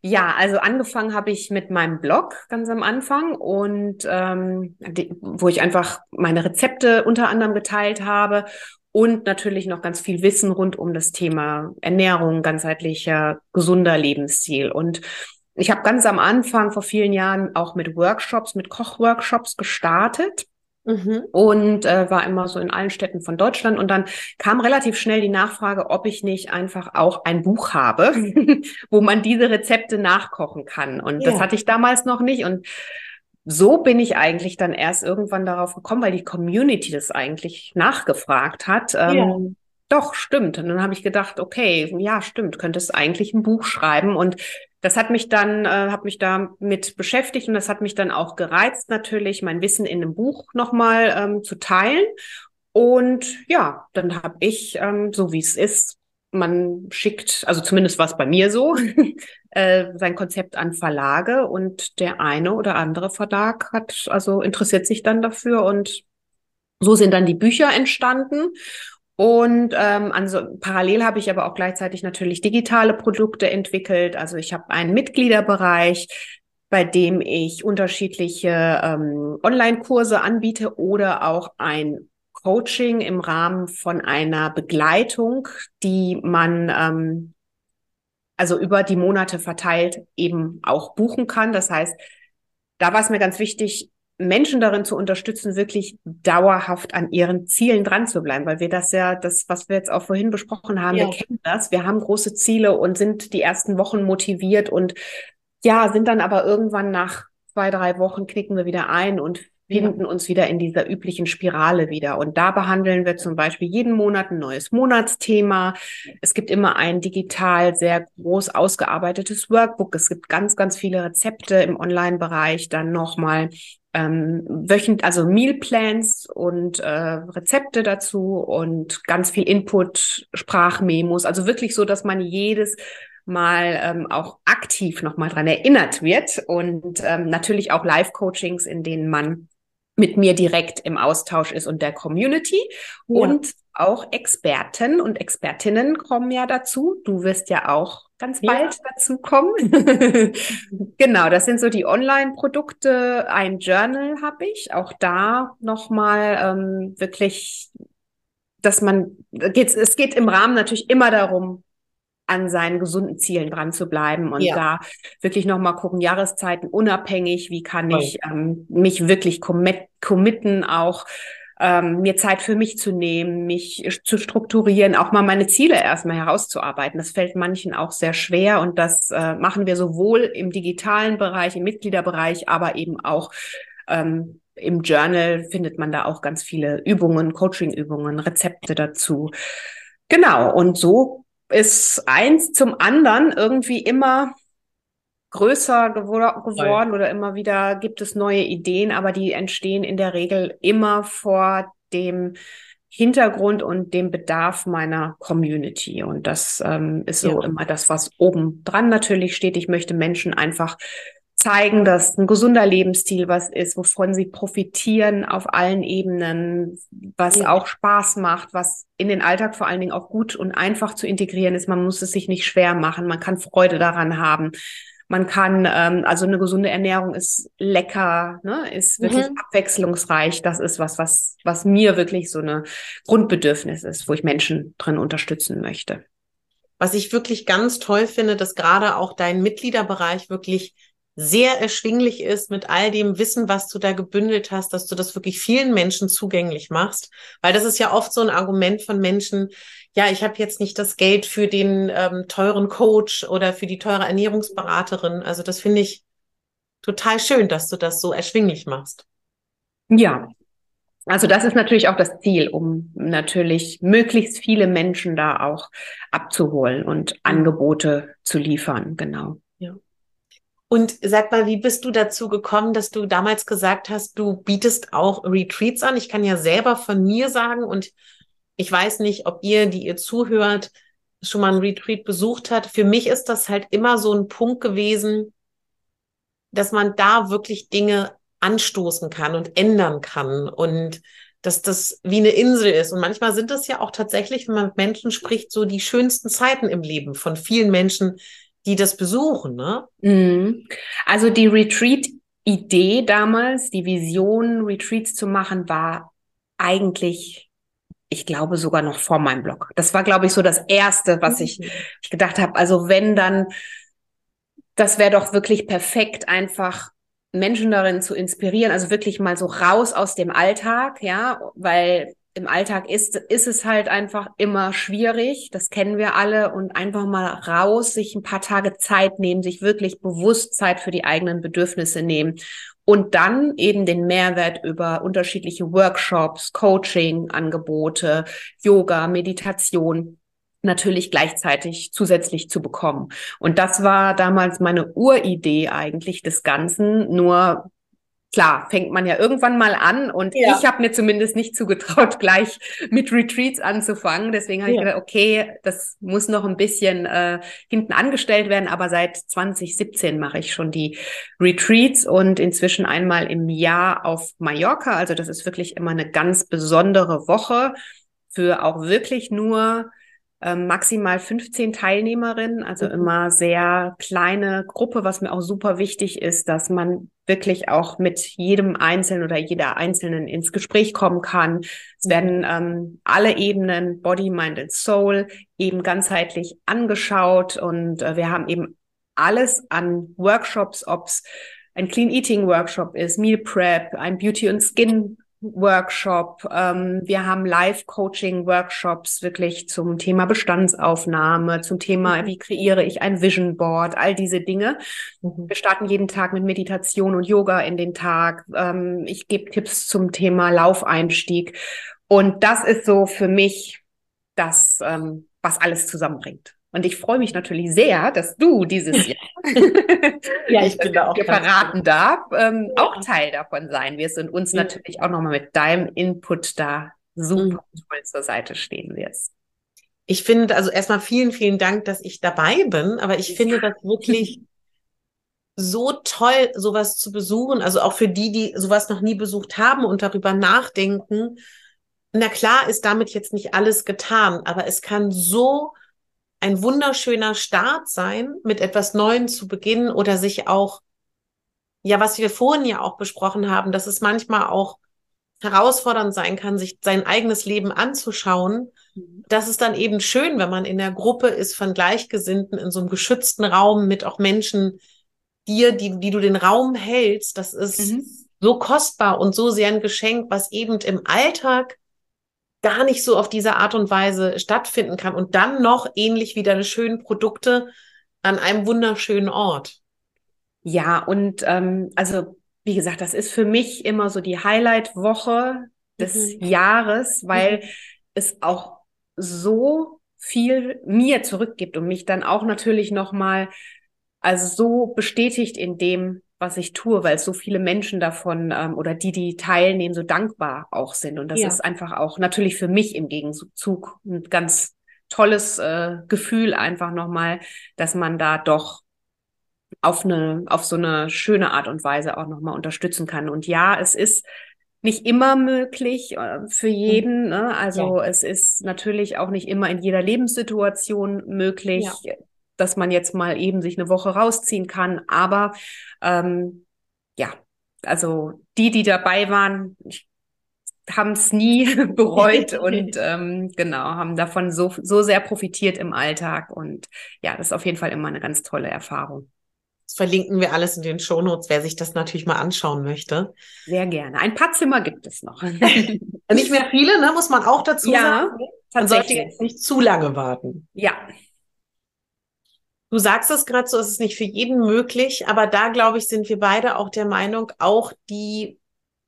Ja, also angefangen habe ich mit meinem Blog ganz am Anfang und ähm, die, wo ich einfach meine Rezepte unter anderem geteilt habe und natürlich noch ganz viel Wissen rund um das Thema Ernährung, ganzheitlicher, gesunder Lebensstil. Und ich habe ganz am Anfang vor vielen Jahren auch mit Workshops, mit Kochworkshops gestartet. Mhm. Und äh, war immer so in allen Städten von Deutschland. Und dann kam relativ schnell die Nachfrage, ob ich nicht einfach auch ein Buch habe, wo man diese Rezepte nachkochen kann. Und ja. das hatte ich damals noch nicht. Und so bin ich eigentlich dann erst irgendwann darauf gekommen, weil die Community das eigentlich nachgefragt hat. Ähm, ja. Doch, stimmt. Und dann habe ich gedacht, okay, ja, stimmt, könntest eigentlich ein Buch schreiben. Und das hat mich dann, äh, habe mich damit beschäftigt und das hat mich dann auch gereizt, natürlich mein Wissen in einem Buch nochmal ähm, zu teilen. Und ja, dann habe ich, ähm, so wie es ist, man schickt, also zumindest war es bei mir so, äh, sein Konzept an Verlage und der eine oder andere Verlag hat, also interessiert sich dann dafür und so sind dann die Bücher entstanden. Und ähm, also parallel habe ich aber auch gleichzeitig natürlich digitale Produkte entwickelt. Also ich habe einen Mitgliederbereich, bei dem ich unterschiedliche ähm, Online-Kurse anbiete oder auch ein Coaching im Rahmen von einer Begleitung, die man ähm, also über die Monate verteilt eben auch buchen kann. Das heißt, da war es mir ganz wichtig, Menschen darin zu unterstützen, wirklich dauerhaft an ihren Zielen dran zu bleiben, weil wir das ja, das, was wir jetzt auch vorhin besprochen haben, ja. wir kennen das, wir haben große Ziele und sind die ersten Wochen motiviert und ja, sind dann aber irgendwann nach zwei, drei Wochen knicken wir wieder ein und finden uns wieder in dieser üblichen Spirale wieder. Und da behandeln wir zum Beispiel jeden Monat ein neues Monatsthema. Es gibt immer ein digital sehr groß ausgearbeitetes Workbook. Es gibt ganz, ganz viele Rezepte im Online-Bereich. Dann nochmal ähm, wöchent, also Mealplans und äh, Rezepte dazu und ganz viel Input, Sprachmemos. Also wirklich so, dass man jedes mal ähm, auch aktiv nochmal dran erinnert wird und ähm, natürlich auch Live-Coachings, in denen man mit mir direkt im Austausch ist und der Community ja. und auch Experten und Expertinnen kommen ja dazu. Du wirst ja auch ganz bald ja. dazu kommen. genau, das sind so die Online-Produkte. Ein Journal habe ich. Auch da nochmal ähm, wirklich, dass man, geht, es geht im Rahmen natürlich immer darum, an seinen gesunden Zielen dran zu bleiben und ja. da wirklich nochmal gucken, Jahreszeiten unabhängig, wie kann ich ähm, mich wirklich commit committen, auch ähm, mir Zeit für mich zu nehmen, mich zu strukturieren, auch mal meine Ziele erstmal herauszuarbeiten. Das fällt manchen auch sehr schwer und das äh, machen wir sowohl im digitalen Bereich, im Mitgliederbereich, aber eben auch ähm, im Journal findet man da auch ganz viele Übungen, Coaching-Übungen, Rezepte dazu. Genau, und so ist eins zum anderen irgendwie immer größer gewor geworden oder immer wieder gibt es neue Ideen, aber die entstehen in der Regel immer vor dem Hintergrund und dem Bedarf meiner Community. Und das ähm, ist so ja. immer das, was oben dran natürlich steht. Ich möchte Menschen einfach zeigen, dass ein gesunder Lebensstil was ist, wovon sie profitieren auf allen Ebenen, was ja. auch Spaß macht, was in den Alltag vor allen Dingen auch gut und einfach zu integrieren ist. Man muss es sich nicht schwer machen, man kann Freude daran haben. Man kann, ähm, also eine gesunde Ernährung ist lecker, ne, ist wirklich mhm. abwechslungsreich. Das ist was, was, was mir wirklich so eine Grundbedürfnis ist, wo ich Menschen drin unterstützen möchte. Was ich wirklich ganz toll finde, dass gerade auch dein Mitgliederbereich wirklich sehr erschwinglich ist mit all dem Wissen, was du da gebündelt hast, dass du das wirklich vielen Menschen zugänglich machst. Weil das ist ja oft so ein Argument von Menschen, ja, ich habe jetzt nicht das Geld für den ähm, teuren Coach oder für die teure Ernährungsberaterin. Also das finde ich total schön, dass du das so erschwinglich machst. Ja, also das ist natürlich auch das Ziel, um natürlich möglichst viele Menschen da auch abzuholen und Angebote zu liefern, genau. Und sag mal, wie bist du dazu gekommen, dass du damals gesagt hast, du bietest auch Retreats an? Ich kann ja selber von mir sagen und ich weiß nicht, ob ihr, die ihr zuhört, schon mal ein Retreat besucht hat. Für mich ist das halt immer so ein Punkt gewesen, dass man da wirklich Dinge anstoßen kann und ändern kann und dass das wie eine Insel ist. Und manchmal sind das ja auch tatsächlich, wenn man mit Menschen spricht, so die schönsten Zeiten im Leben von vielen Menschen, die das besuchen, ne? Mhm. Also die Retreat-Idee damals, die Vision, Retreats zu machen, war eigentlich, ich glaube, sogar noch vor meinem Blog. Das war, glaube ich, so das Erste, was ich, mhm. ich gedacht habe. Also wenn dann das wäre doch wirklich perfekt, einfach Menschen darin zu inspirieren, also wirklich mal so raus aus dem Alltag, ja, weil im Alltag ist, ist es halt einfach immer schwierig. Das kennen wir alle und einfach mal raus, sich ein paar Tage Zeit nehmen, sich wirklich bewusst Zeit für die eigenen Bedürfnisse nehmen und dann eben den Mehrwert über unterschiedliche Workshops, Coaching, Angebote, Yoga, Meditation natürlich gleichzeitig zusätzlich zu bekommen. Und das war damals meine Uridee eigentlich des Ganzen. Nur klar, fängt man ja irgendwann mal an und ja. ich habe mir zumindest nicht zugetraut, gleich mit Retreats anzufangen. Deswegen habe ja. ich gedacht, okay, das muss noch ein bisschen äh, hinten angestellt werden, aber seit 2017 mache ich schon die Retreats und inzwischen einmal im Jahr auf Mallorca. Also das ist wirklich immer eine ganz besondere Woche für auch wirklich nur maximal 15 Teilnehmerinnen, also mhm. immer sehr kleine Gruppe, was mir auch super wichtig ist, dass man wirklich auch mit jedem Einzelnen oder jeder Einzelnen ins Gespräch kommen kann. Es werden ähm, alle Ebenen, Body, Mind and Soul, eben ganzheitlich angeschaut und äh, wir haben eben alles an Workshops, ob es ein Clean Eating Workshop ist, Meal Prep, ein Beauty und Skin Workshop. Ähm, wir haben Live-Coaching-Workshops wirklich zum Thema Bestandsaufnahme, zum Thema, mhm. wie kreiere ich ein Vision Board, all diese Dinge. Mhm. Wir starten jeden Tag mit Meditation und Yoga in den Tag. Ähm, ich gebe Tipps zum Thema Laufeinstieg. Und das ist so für mich das, ähm, was alles zusammenbringt. Und ich freue mich natürlich sehr, dass du dieses Jahr, ja, ich bin da auch verraten darf, ähm, ja. auch Teil davon sein wirst und uns ja. natürlich auch nochmal mit deinem Input da super mhm. toll zur Seite stehen wirst. Ich finde, also erstmal vielen, vielen Dank, dass ich dabei bin, aber ich finde das wirklich so toll, sowas zu besuchen. Also auch für die, die sowas noch nie besucht haben und darüber nachdenken. Na klar ist damit jetzt nicht alles getan, aber es kann so ein wunderschöner Start sein, mit etwas Neuem zu beginnen oder sich auch, ja, was wir vorhin ja auch besprochen haben, dass es manchmal auch herausfordernd sein kann, sich sein eigenes Leben anzuschauen. Mhm. Das ist dann eben schön, wenn man in der Gruppe ist von Gleichgesinnten in so einem geschützten Raum mit auch Menschen, dir, die, die du den Raum hältst. Das ist mhm. so kostbar und so sehr ein Geschenk, was eben im Alltag gar nicht so auf diese Art und Weise stattfinden kann und dann noch ähnlich wie deine schönen Produkte an einem wunderschönen Ort. Ja, und ähm, also wie gesagt, das ist für mich immer so die Highlight-Woche des mhm. Jahres, weil mhm. es auch so viel mir zurückgibt und mich dann auch natürlich nochmal also so bestätigt in dem, was ich tue, weil so viele Menschen davon ähm, oder die, die teilnehmen, so dankbar auch sind. Und das ja. ist einfach auch natürlich für mich im Gegenzug ein ganz tolles äh, Gefühl einfach nochmal, dass man da doch auf eine, auf so eine schöne Art und Weise auch nochmal unterstützen kann. Und ja, es ist nicht immer möglich äh, für mhm. jeden. Ne? Also ja. es ist natürlich auch nicht immer in jeder Lebenssituation möglich. Ja dass man jetzt mal eben sich eine Woche rausziehen kann. Aber ähm, ja, also die, die dabei waren, haben es nie bereut und ähm, genau, haben davon so, so sehr profitiert im Alltag. Und ja, das ist auf jeden Fall immer eine ganz tolle Erfahrung. Das verlinken wir alles in den Shownotes, wer sich das natürlich mal anschauen möchte. Sehr gerne. Ein paar Zimmer gibt es noch. nicht mehr viele, ne, muss man auch dazu ja, sagen. Man sollte jetzt nicht zu lange warten. Ja, Du sagst es gerade so, es ist nicht für jeden möglich, aber da glaube ich, sind wir beide auch der Meinung, auch die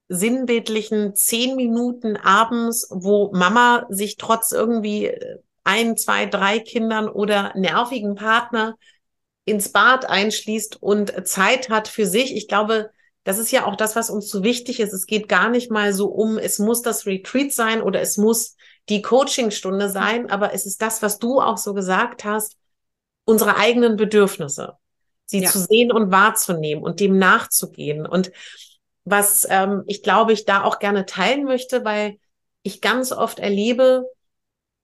sinnbildlichen zehn Minuten abends, wo Mama sich trotz irgendwie ein, zwei, drei Kindern oder nervigen Partner ins Bad einschließt und Zeit hat für sich. Ich glaube, das ist ja auch das, was uns so wichtig ist. Es geht gar nicht mal so um, es muss das Retreat sein oder es muss die Coachingstunde sein, aber es ist das, was du auch so gesagt hast unsere eigenen Bedürfnisse, sie ja. zu sehen und wahrzunehmen und dem nachzugehen. Und was ähm, ich glaube, ich da auch gerne teilen möchte, weil ich ganz oft erlebe,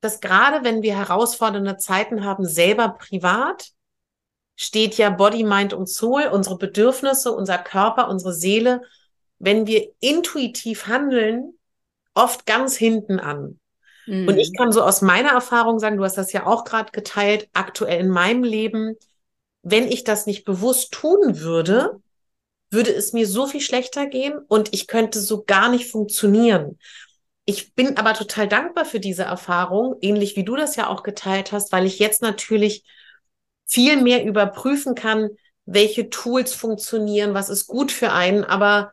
dass gerade wenn wir herausfordernde Zeiten haben, selber privat, steht ja Body, Mind und Soul, unsere Bedürfnisse, unser Körper, unsere Seele, wenn wir intuitiv handeln, oft ganz hinten an. Mhm. Und ich mhm. kann so aus meiner Erfahrung sagen, du hast das ja auch gerade geteilt, aktuell in meinem Leben, wenn ich das nicht bewusst tun würde, würde es mir so viel schlechter gehen und ich könnte so gar nicht funktionieren. Ich bin aber total dankbar für diese Erfahrung, ähnlich wie du das ja auch geteilt hast, weil ich jetzt natürlich viel mehr überprüfen kann, welche Tools funktionieren, was ist gut für einen. Aber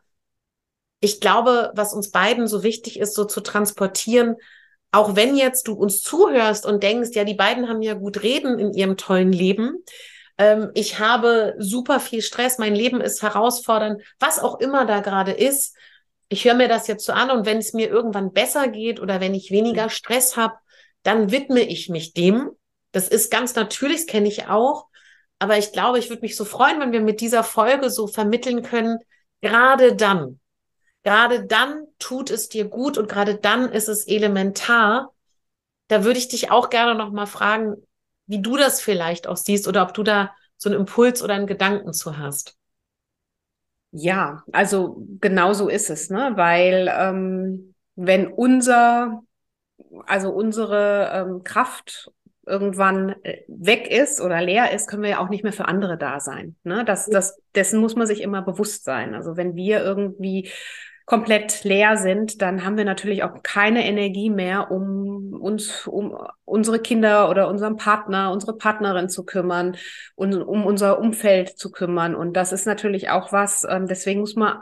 ich glaube, was uns beiden so wichtig ist, so zu transportieren, auch wenn jetzt du uns zuhörst und denkst, ja, die beiden haben ja gut reden in ihrem tollen Leben. Ähm, ich habe super viel Stress, mein Leben ist herausfordernd, was auch immer da gerade ist. Ich höre mir das jetzt so an und wenn es mir irgendwann besser geht oder wenn ich weniger Stress habe, dann widme ich mich dem. Das ist ganz natürlich, das kenne ich auch. Aber ich glaube, ich würde mich so freuen, wenn wir mit dieser Folge so vermitteln können, gerade dann, Gerade dann tut es dir gut und gerade dann ist es elementar. Da würde ich dich auch gerne noch mal fragen, wie du das vielleicht auch siehst oder ob du da so einen Impuls oder einen Gedanken zu hast. Ja, also genau so ist es, ne? Weil ähm, wenn unser, also unsere ähm, Kraft irgendwann äh, weg ist oder leer ist, können wir ja auch nicht mehr für andere da sein. Ne? Das, das, dessen muss man sich immer bewusst sein. Also wenn wir irgendwie komplett leer sind, dann haben wir natürlich auch keine Energie mehr, um uns um unsere Kinder oder unseren Partner, unsere Partnerin zu kümmern und um unser Umfeld zu kümmern. Und das ist natürlich auch was, ähm, deswegen muss man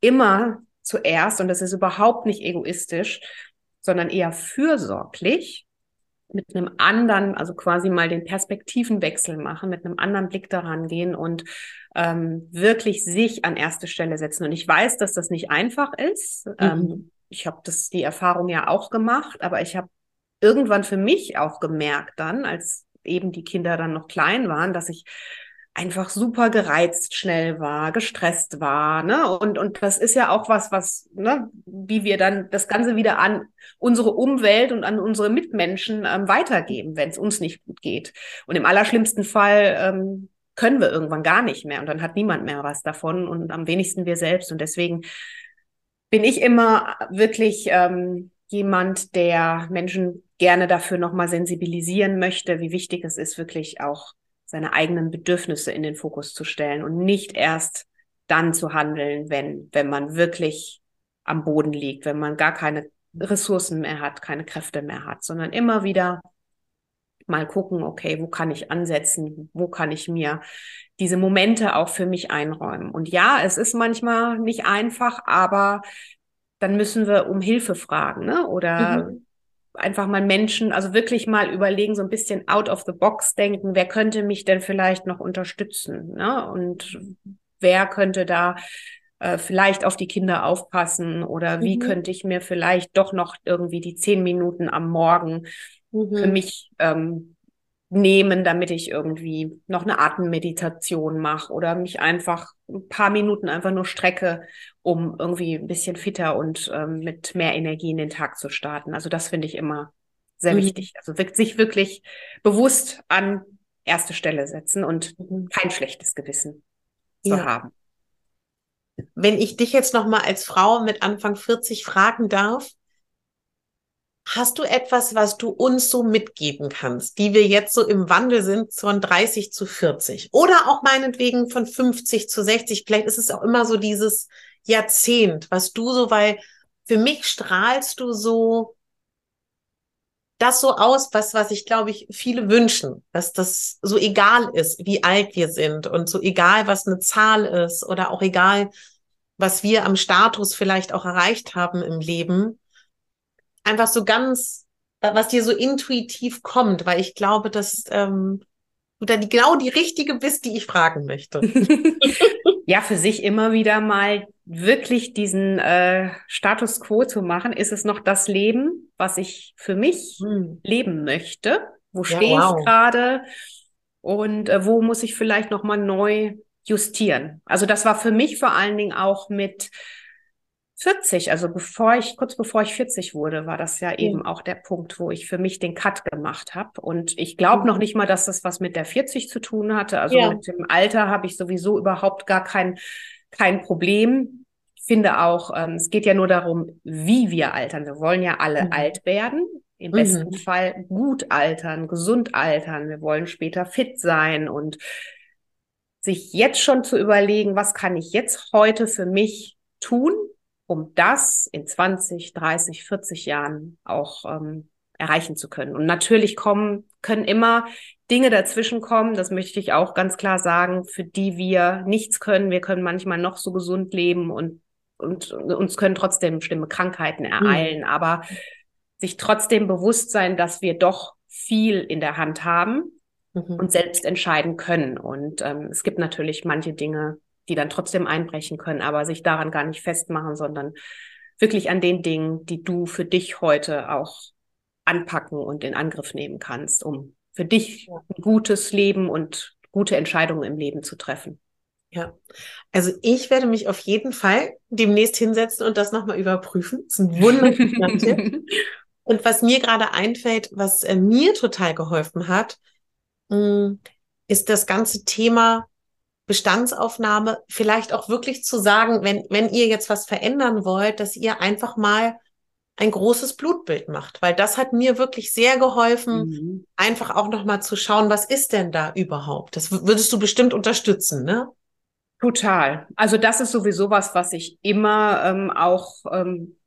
immer zuerst, und das ist überhaupt nicht egoistisch, sondern eher fürsorglich, mit einem anderen, also quasi mal den Perspektivenwechsel machen, mit einem anderen Blick daran gehen und ähm, wirklich sich an erste Stelle setzen. Und ich weiß, dass das nicht einfach ist. Mhm. Ähm, ich habe das die Erfahrung ja auch gemacht, aber ich habe irgendwann für mich auch gemerkt dann, als eben die Kinder dann noch klein waren, dass ich einfach super gereizt schnell war, gestresst war, ne? Und und das ist ja auch was, was, ne, wie wir dann das Ganze wieder an unsere Umwelt und an unsere Mitmenschen ähm, weitergeben, wenn es uns nicht gut geht. Und im allerschlimmsten Fall ähm, können wir irgendwann gar nicht mehr und dann hat niemand mehr was davon und am wenigsten wir selbst. Und deswegen bin ich immer wirklich ähm, jemand, der Menschen gerne dafür nochmal sensibilisieren möchte, wie wichtig es ist, wirklich auch seine eigenen Bedürfnisse in den Fokus zu stellen und nicht erst dann zu handeln, wenn, wenn man wirklich am Boden liegt, wenn man gar keine Ressourcen mehr hat, keine Kräfte mehr hat, sondern immer wieder mal gucken, okay, wo kann ich ansetzen, wo kann ich mir diese Momente auch für mich einräumen. Und ja, es ist manchmal nicht einfach, aber dann müssen wir um Hilfe fragen, ne? Oder mhm einfach mal Menschen, also wirklich mal überlegen, so ein bisschen out of the box denken, wer könnte mich denn vielleicht noch unterstützen? Ne? Und wer könnte da äh, vielleicht auf die Kinder aufpassen oder wie mhm. könnte ich mir vielleicht doch noch irgendwie die zehn Minuten am Morgen mhm. für mich ähm, nehmen, damit ich irgendwie noch eine Atemmeditation mache oder mich einfach ein paar Minuten einfach nur strecke, um irgendwie ein bisschen fitter und ähm, mit mehr Energie in den Tag zu starten. Also das finde ich immer sehr mhm. wichtig. Also sich wirklich bewusst an erste Stelle setzen und mhm. kein schlechtes Gewissen zu ja. haben. Wenn ich dich jetzt noch mal als Frau mit Anfang 40 fragen darf, Hast du etwas, was du uns so mitgeben kannst, die wir jetzt so im Wandel sind von 30 zu 40 oder auch meinetwegen von 50 zu 60? Vielleicht ist es auch immer so dieses Jahrzehnt, was du so, weil für mich strahlst du so das so aus, was, was ich glaube ich viele wünschen, dass das so egal ist, wie alt wir sind und so egal, was eine Zahl ist oder auch egal, was wir am Status vielleicht auch erreicht haben im Leben einfach so ganz, was dir so intuitiv kommt, weil ich glaube, dass ähm, du da die, genau die richtige bist, die ich fragen möchte. ja, für sich immer wieder mal wirklich diesen äh, Status quo zu machen. Ist es noch das Leben, was ich für mich hm. leben möchte? Wo ja, stehe wow. ich gerade? Und äh, wo muss ich vielleicht noch mal neu justieren? Also das war für mich vor allen Dingen auch mit 40, also bevor ich, kurz bevor ich 40 wurde, war das ja eben auch der Punkt, wo ich für mich den Cut gemacht habe. Und ich glaube mhm. noch nicht mal, dass das was mit der 40 zu tun hatte. Also ja. mit dem Alter habe ich sowieso überhaupt gar kein, kein Problem. Ich finde auch, ähm, es geht ja nur darum, wie wir altern. Wir wollen ja alle mhm. alt werden. Im besten mhm. Fall gut altern, gesund altern. Wir wollen später fit sein und sich jetzt schon zu überlegen, was kann ich jetzt heute für mich tun, um das in 20, 30, 40 Jahren auch ähm, erreichen zu können. Und natürlich kommen, können immer Dinge dazwischen kommen, das möchte ich auch ganz klar sagen, für die wir nichts können. Wir können manchmal noch so gesund leben und, und, uns können trotzdem schlimme Krankheiten ereilen, mhm. aber sich trotzdem bewusst sein, dass wir doch viel in der Hand haben mhm. und selbst entscheiden können. Und ähm, es gibt natürlich manche Dinge, die dann trotzdem einbrechen können, aber sich daran gar nicht festmachen, sondern wirklich an den Dingen, die du für dich heute auch anpacken und in Angriff nehmen kannst, um für dich ein gutes Leben und gute Entscheidungen im Leben zu treffen. Ja, also ich werde mich auf jeden Fall demnächst hinsetzen und das nochmal überprüfen. Das ist ein wunderbarer Tipp. Und was mir gerade einfällt, was äh, mir total geholfen hat, mm, ist das ganze Thema Bestandsaufnahme, vielleicht auch wirklich zu sagen, wenn, wenn ihr jetzt was verändern wollt, dass ihr einfach mal ein großes Blutbild macht, weil das hat mir wirklich sehr geholfen, mhm. einfach auch nochmal zu schauen, was ist denn da überhaupt? Das würdest du bestimmt unterstützen, ne? Total. Also das ist sowieso was, was ich immer ähm, auch ähm,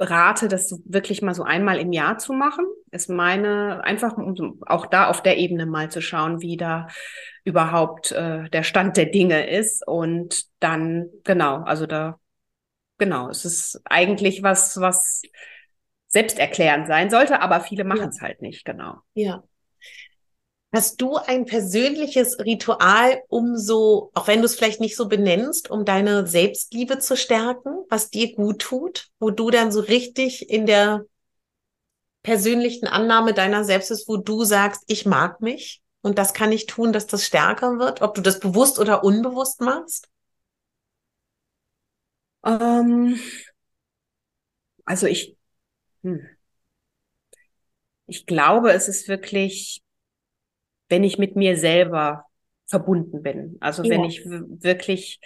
rate, das wirklich mal so einmal im Jahr zu machen. Ist meine einfach um auch da auf der Ebene mal zu schauen, wie da überhaupt äh, der Stand der Dinge ist und dann genau, also da genau, es ist eigentlich was, was selbsterklärend sein sollte, aber viele machen es ja. halt nicht, genau. Ja. Hast du ein persönliches Ritual, um so, auch wenn du es vielleicht nicht so benennst, um deine Selbstliebe zu stärken, was dir gut tut, wo du dann so richtig in der persönlichen Annahme deiner selbst ist, wo du sagst, ich mag mich und das kann ich tun, dass das stärker wird, ob du das bewusst oder unbewusst machst? Ähm, also ich, hm. ich glaube, es ist wirklich, wenn ich mit mir selber verbunden bin. Also ja. wenn ich wirklich,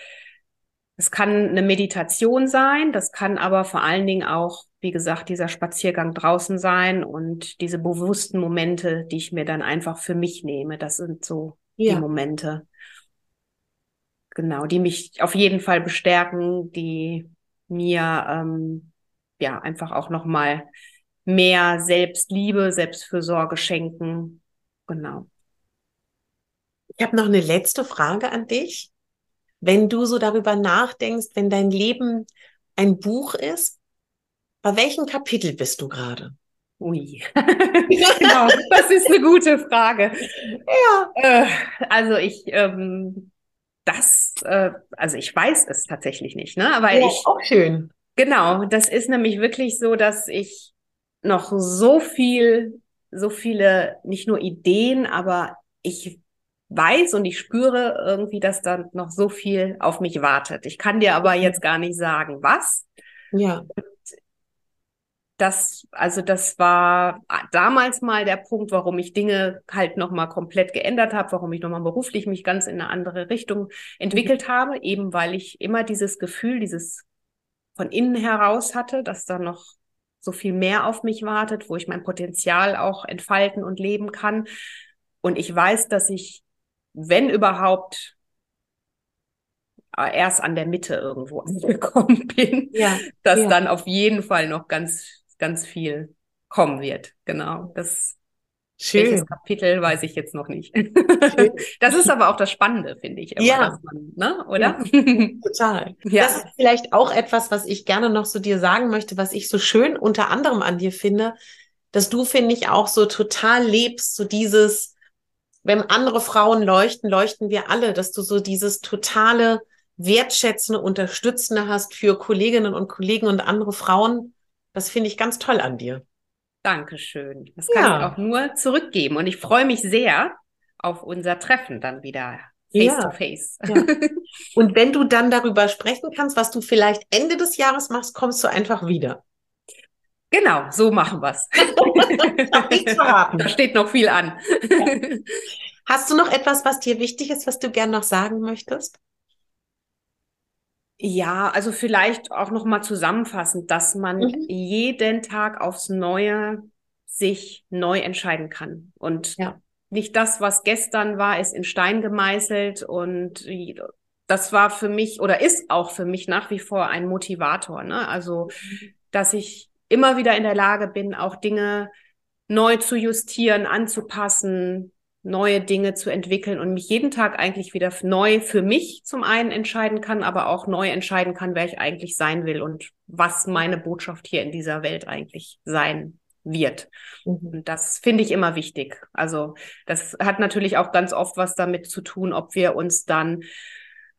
es kann eine Meditation sein, das kann aber vor allen Dingen auch, wie gesagt, dieser Spaziergang draußen sein und diese bewussten Momente, die ich mir dann einfach für mich nehme. Das sind so ja. die Momente genau, die mich auf jeden Fall bestärken, die mir ähm, ja einfach auch noch mal mehr Selbstliebe, Selbstfürsorge schenken. Genau. Ich habe noch eine letzte Frage an dich. Wenn du so darüber nachdenkst, wenn dein Leben ein Buch ist, bei welchem Kapitel bist du gerade? Ui, genau, das ist eine gute Frage. Ja, äh, also ich ähm, das, äh, also ich weiß es tatsächlich nicht, ne? Aber ja, ich auch schön. Genau, das ist nämlich wirklich so, dass ich noch so viel, so viele, nicht nur Ideen, aber ich weiß und ich spüre irgendwie, dass da noch so viel auf mich wartet. Ich kann dir aber jetzt gar nicht sagen, was. Ja das, also das war damals mal der Punkt, warum ich Dinge halt nochmal komplett geändert habe, warum ich nochmal beruflich mich ganz in eine andere Richtung entwickelt mhm. habe, eben weil ich immer dieses Gefühl, dieses von innen heraus hatte, dass da noch so viel mehr auf mich wartet, wo ich mein Potenzial auch entfalten und leben kann. Und ich weiß, dass ich, wenn überhaupt, erst an der Mitte irgendwo angekommen bin, ja, dass ja. dann auf jeden Fall noch ganz ganz viel kommen wird. Genau. Das Schön. Welches Kapitel weiß ich jetzt noch nicht. das ist aber auch das Spannende, finde ich. Immer, ja. Man, ne? Oder? Ja, total. Ja. Das ist vielleicht auch etwas, was ich gerne noch so dir sagen möchte, was ich so schön unter anderem an dir finde, dass du, finde ich, auch so total lebst, so dieses, wenn andere Frauen leuchten, leuchten wir alle, dass du so dieses totale wertschätzende, unterstützende hast für Kolleginnen und Kollegen und andere Frauen, das finde ich ganz toll an dir. Dankeschön. Das kann ja. ich auch nur zurückgeben. Und ich freue mich sehr auf unser Treffen dann wieder face ja. to face. Ja. Und wenn du dann darüber sprechen kannst, was du vielleicht Ende des Jahres machst, kommst du einfach wieder. Genau, so machen wir es. da steht noch viel an. Hast du noch etwas, was dir wichtig ist, was du gern noch sagen möchtest? Ja, also vielleicht auch noch mal zusammenfassend, dass man mhm. jeden Tag aufs Neue sich neu entscheiden kann und ja. nicht das, was gestern war, ist in Stein gemeißelt und das war für mich oder ist auch für mich nach wie vor ein Motivator. Ne? Also, dass ich immer wieder in der Lage bin, auch Dinge neu zu justieren, anzupassen, neue Dinge zu entwickeln und mich jeden Tag eigentlich wieder neu für mich zum einen entscheiden kann, aber auch neu entscheiden kann, wer ich eigentlich sein will und was meine Botschaft hier in dieser Welt eigentlich sein wird. Mhm. Und das finde ich immer wichtig. Also das hat natürlich auch ganz oft was damit zu tun, ob wir uns dann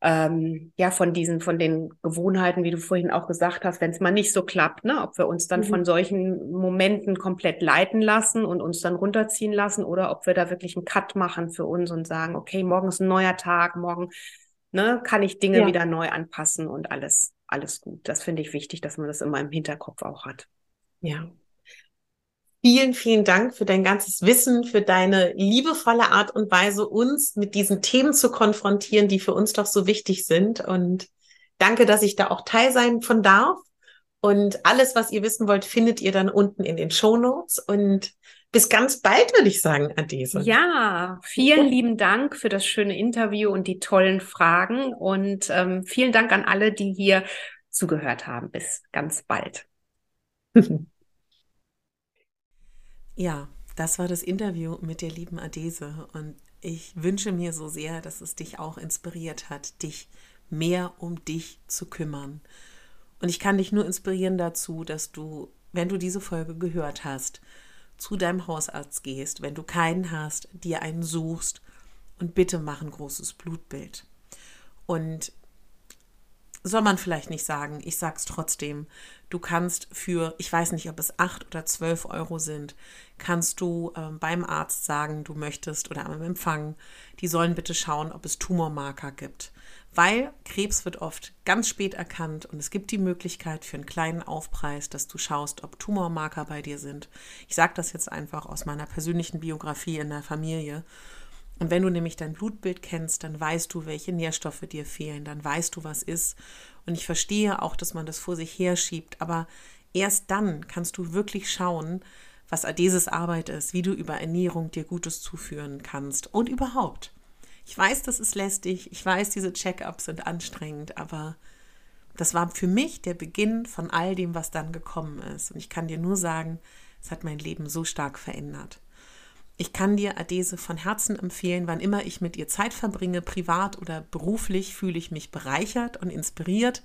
ähm, ja von diesen, von den Gewohnheiten, wie du vorhin auch gesagt hast, wenn es mal nicht so klappt, ne, ob wir uns dann mhm. von solchen Momenten komplett leiten lassen und uns dann runterziehen lassen oder ob wir da wirklich einen Cut machen für uns und sagen, okay, morgen ist ein neuer Tag, morgen ne, kann ich Dinge ja. wieder neu anpassen und alles, alles gut. Das finde ich wichtig, dass man das immer im Hinterkopf auch hat. Ja, Vielen, vielen Dank für dein ganzes Wissen, für deine liebevolle Art und Weise, uns mit diesen Themen zu konfrontieren, die für uns doch so wichtig sind. Und danke, dass ich da auch Teil sein von darf. Und alles, was ihr wissen wollt, findet ihr dann unten in den Show Notes. Und bis ganz bald, würde ich sagen, Adese. Ja, vielen lieben Dank für das schöne Interview und die tollen Fragen. Und ähm, vielen Dank an alle, die hier zugehört haben. Bis ganz bald. Ja, das war das Interview mit der lieben Adese und ich wünsche mir so sehr, dass es dich auch inspiriert hat, dich mehr um dich zu kümmern. Und ich kann dich nur inspirieren dazu, dass du, wenn du diese Folge gehört hast, zu deinem Hausarzt gehst, wenn du keinen hast, dir einen suchst und bitte mach ein großes Blutbild. Und soll man vielleicht nicht sagen, ich sag's trotzdem. Du kannst für, ich weiß nicht, ob es acht oder zwölf Euro sind, kannst du äh, beim Arzt sagen, du möchtest oder am Empfang, die sollen bitte schauen, ob es Tumormarker gibt. Weil Krebs wird oft ganz spät erkannt und es gibt die Möglichkeit für einen kleinen Aufpreis, dass du schaust, ob Tumormarker bei dir sind. Ich sage das jetzt einfach aus meiner persönlichen Biografie in der Familie. Und wenn du nämlich dein Blutbild kennst, dann weißt du, welche Nährstoffe dir fehlen, dann weißt du, was ist. Und ich verstehe auch, dass man das vor sich herschiebt, aber erst dann kannst du wirklich schauen, was Adeses Arbeit ist, wie du über Ernährung dir Gutes zuführen kannst und überhaupt. Ich weiß, das ist lästig, ich weiß, diese Check-ups sind anstrengend, aber das war für mich der Beginn von all dem, was dann gekommen ist. Und ich kann dir nur sagen, es hat mein Leben so stark verändert. Ich kann dir Adese von Herzen empfehlen, wann immer ich mit ihr Zeit verbringe, privat oder beruflich, fühle ich mich bereichert und inspiriert.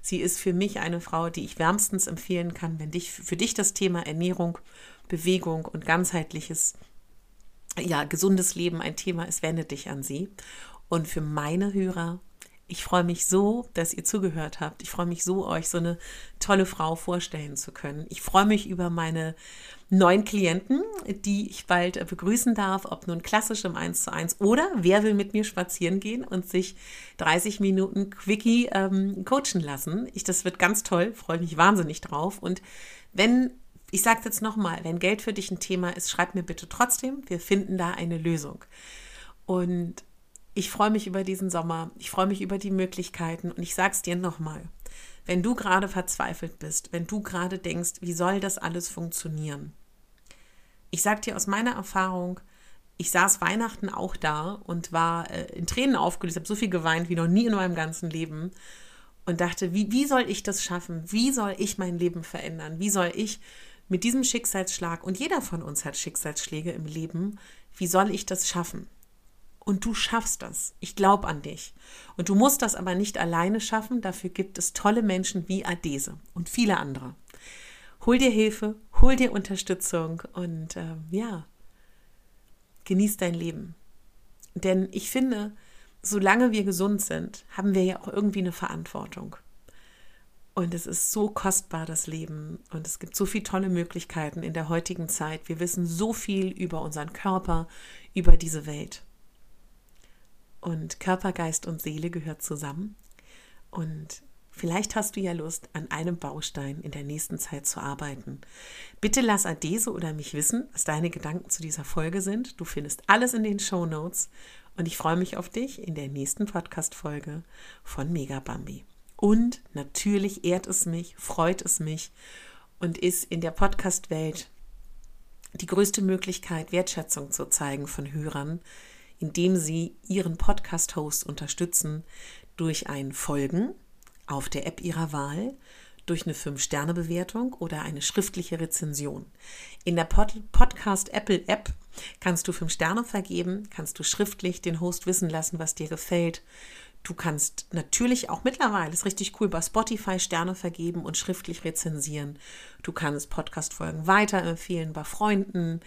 Sie ist für mich eine Frau, die ich wärmstens empfehlen kann, wenn dich, für dich das Thema Ernährung, Bewegung und ganzheitliches, ja, gesundes Leben ein Thema ist, wende dich an sie. Und für meine Hörer ich freue mich so, dass ihr zugehört habt. Ich freue mich so, euch so eine tolle Frau vorstellen zu können. Ich freue mich über meine neuen Klienten, die ich bald begrüßen darf, ob nun klassisch im 1 zu 1 oder wer will mit mir spazieren gehen und sich 30 Minuten Quickie ähm, coachen lassen. Ich, das wird ganz toll, freue mich wahnsinnig drauf. Und wenn, ich sage es jetzt nochmal, wenn Geld für dich ein Thema ist, schreib mir bitte trotzdem. Wir finden da eine Lösung. Und ich freue mich über diesen Sommer, ich freue mich über die Möglichkeiten und ich sage es dir nochmal, wenn du gerade verzweifelt bist, wenn du gerade denkst, wie soll das alles funktionieren? Ich sage dir aus meiner Erfahrung, ich saß Weihnachten auch da und war äh, in Tränen aufgelöst, habe so viel geweint wie noch nie in meinem ganzen Leben und dachte, wie, wie soll ich das schaffen? Wie soll ich mein Leben verändern? Wie soll ich mit diesem Schicksalsschlag, und jeder von uns hat Schicksalsschläge im Leben, wie soll ich das schaffen? Und du schaffst das. Ich glaube an dich. Und du musst das aber nicht alleine schaffen. Dafür gibt es tolle Menschen wie Adese und viele andere. Hol dir Hilfe, hol dir Unterstützung und äh, ja, genieß dein Leben. Denn ich finde, solange wir gesund sind, haben wir ja auch irgendwie eine Verantwortung. Und es ist so kostbar, das Leben. Und es gibt so viele tolle Möglichkeiten in der heutigen Zeit. Wir wissen so viel über unseren Körper, über diese Welt. Und Körper, Geist und Seele gehört zusammen. Und vielleicht hast du ja Lust, an einem Baustein in der nächsten Zeit zu arbeiten. Bitte lass Adese oder mich wissen, was deine Gedanken zu dieser Folge sind. Du findest alles in den Show Notes. Und ich freue mich auf dich in der nächsten Podcast-Folge von Mega Bambi. Und natürlich ehrt es mich, freut es mich und ist in der Podcast-Welt die größte Möglichkeit, Wertschätzung zu zeigen von Hörern, indem sie ihren Podcast-Host unterstützen durch ein Folgen auf der App ihrer Wahl, durch eine 5-Sterne-Bewertung oder eine schriftliche Rezension. In der Pod Podcast Apple App kannst du 5 Sterne vergeben, kannst du schriftlich den Host wissen lassen, was dir gefällt. Du kannst natürlich auch mittlerweile, ist richtig cool, bei Spotify Sterne vergeben und schriftlich rezensieren. Du kannst Podcast-Folgen weiterempfehlen bei Freunden.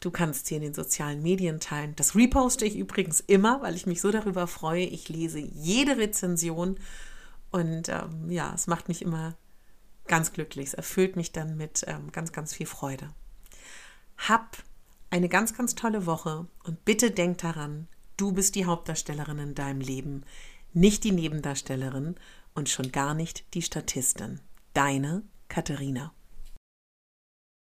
Du kannst sie in den sozialen Medien teilen. Das reposte ich übrigens immer, weil ich mich so darüber freue. Ich lese jede Rezension und ähm, ja, es macht mich immer ganz glücklich. Es erfüllt mich dann mit ähm, ganz, ganz viel Freude. Hab eine ganz, ganz tolle Woche und bitte denk daran, du bist die Hauptdarstellerin in deinem Leben nicht die Nebendarstellerin und schon gar nicht die Statistin. Deine Katharina.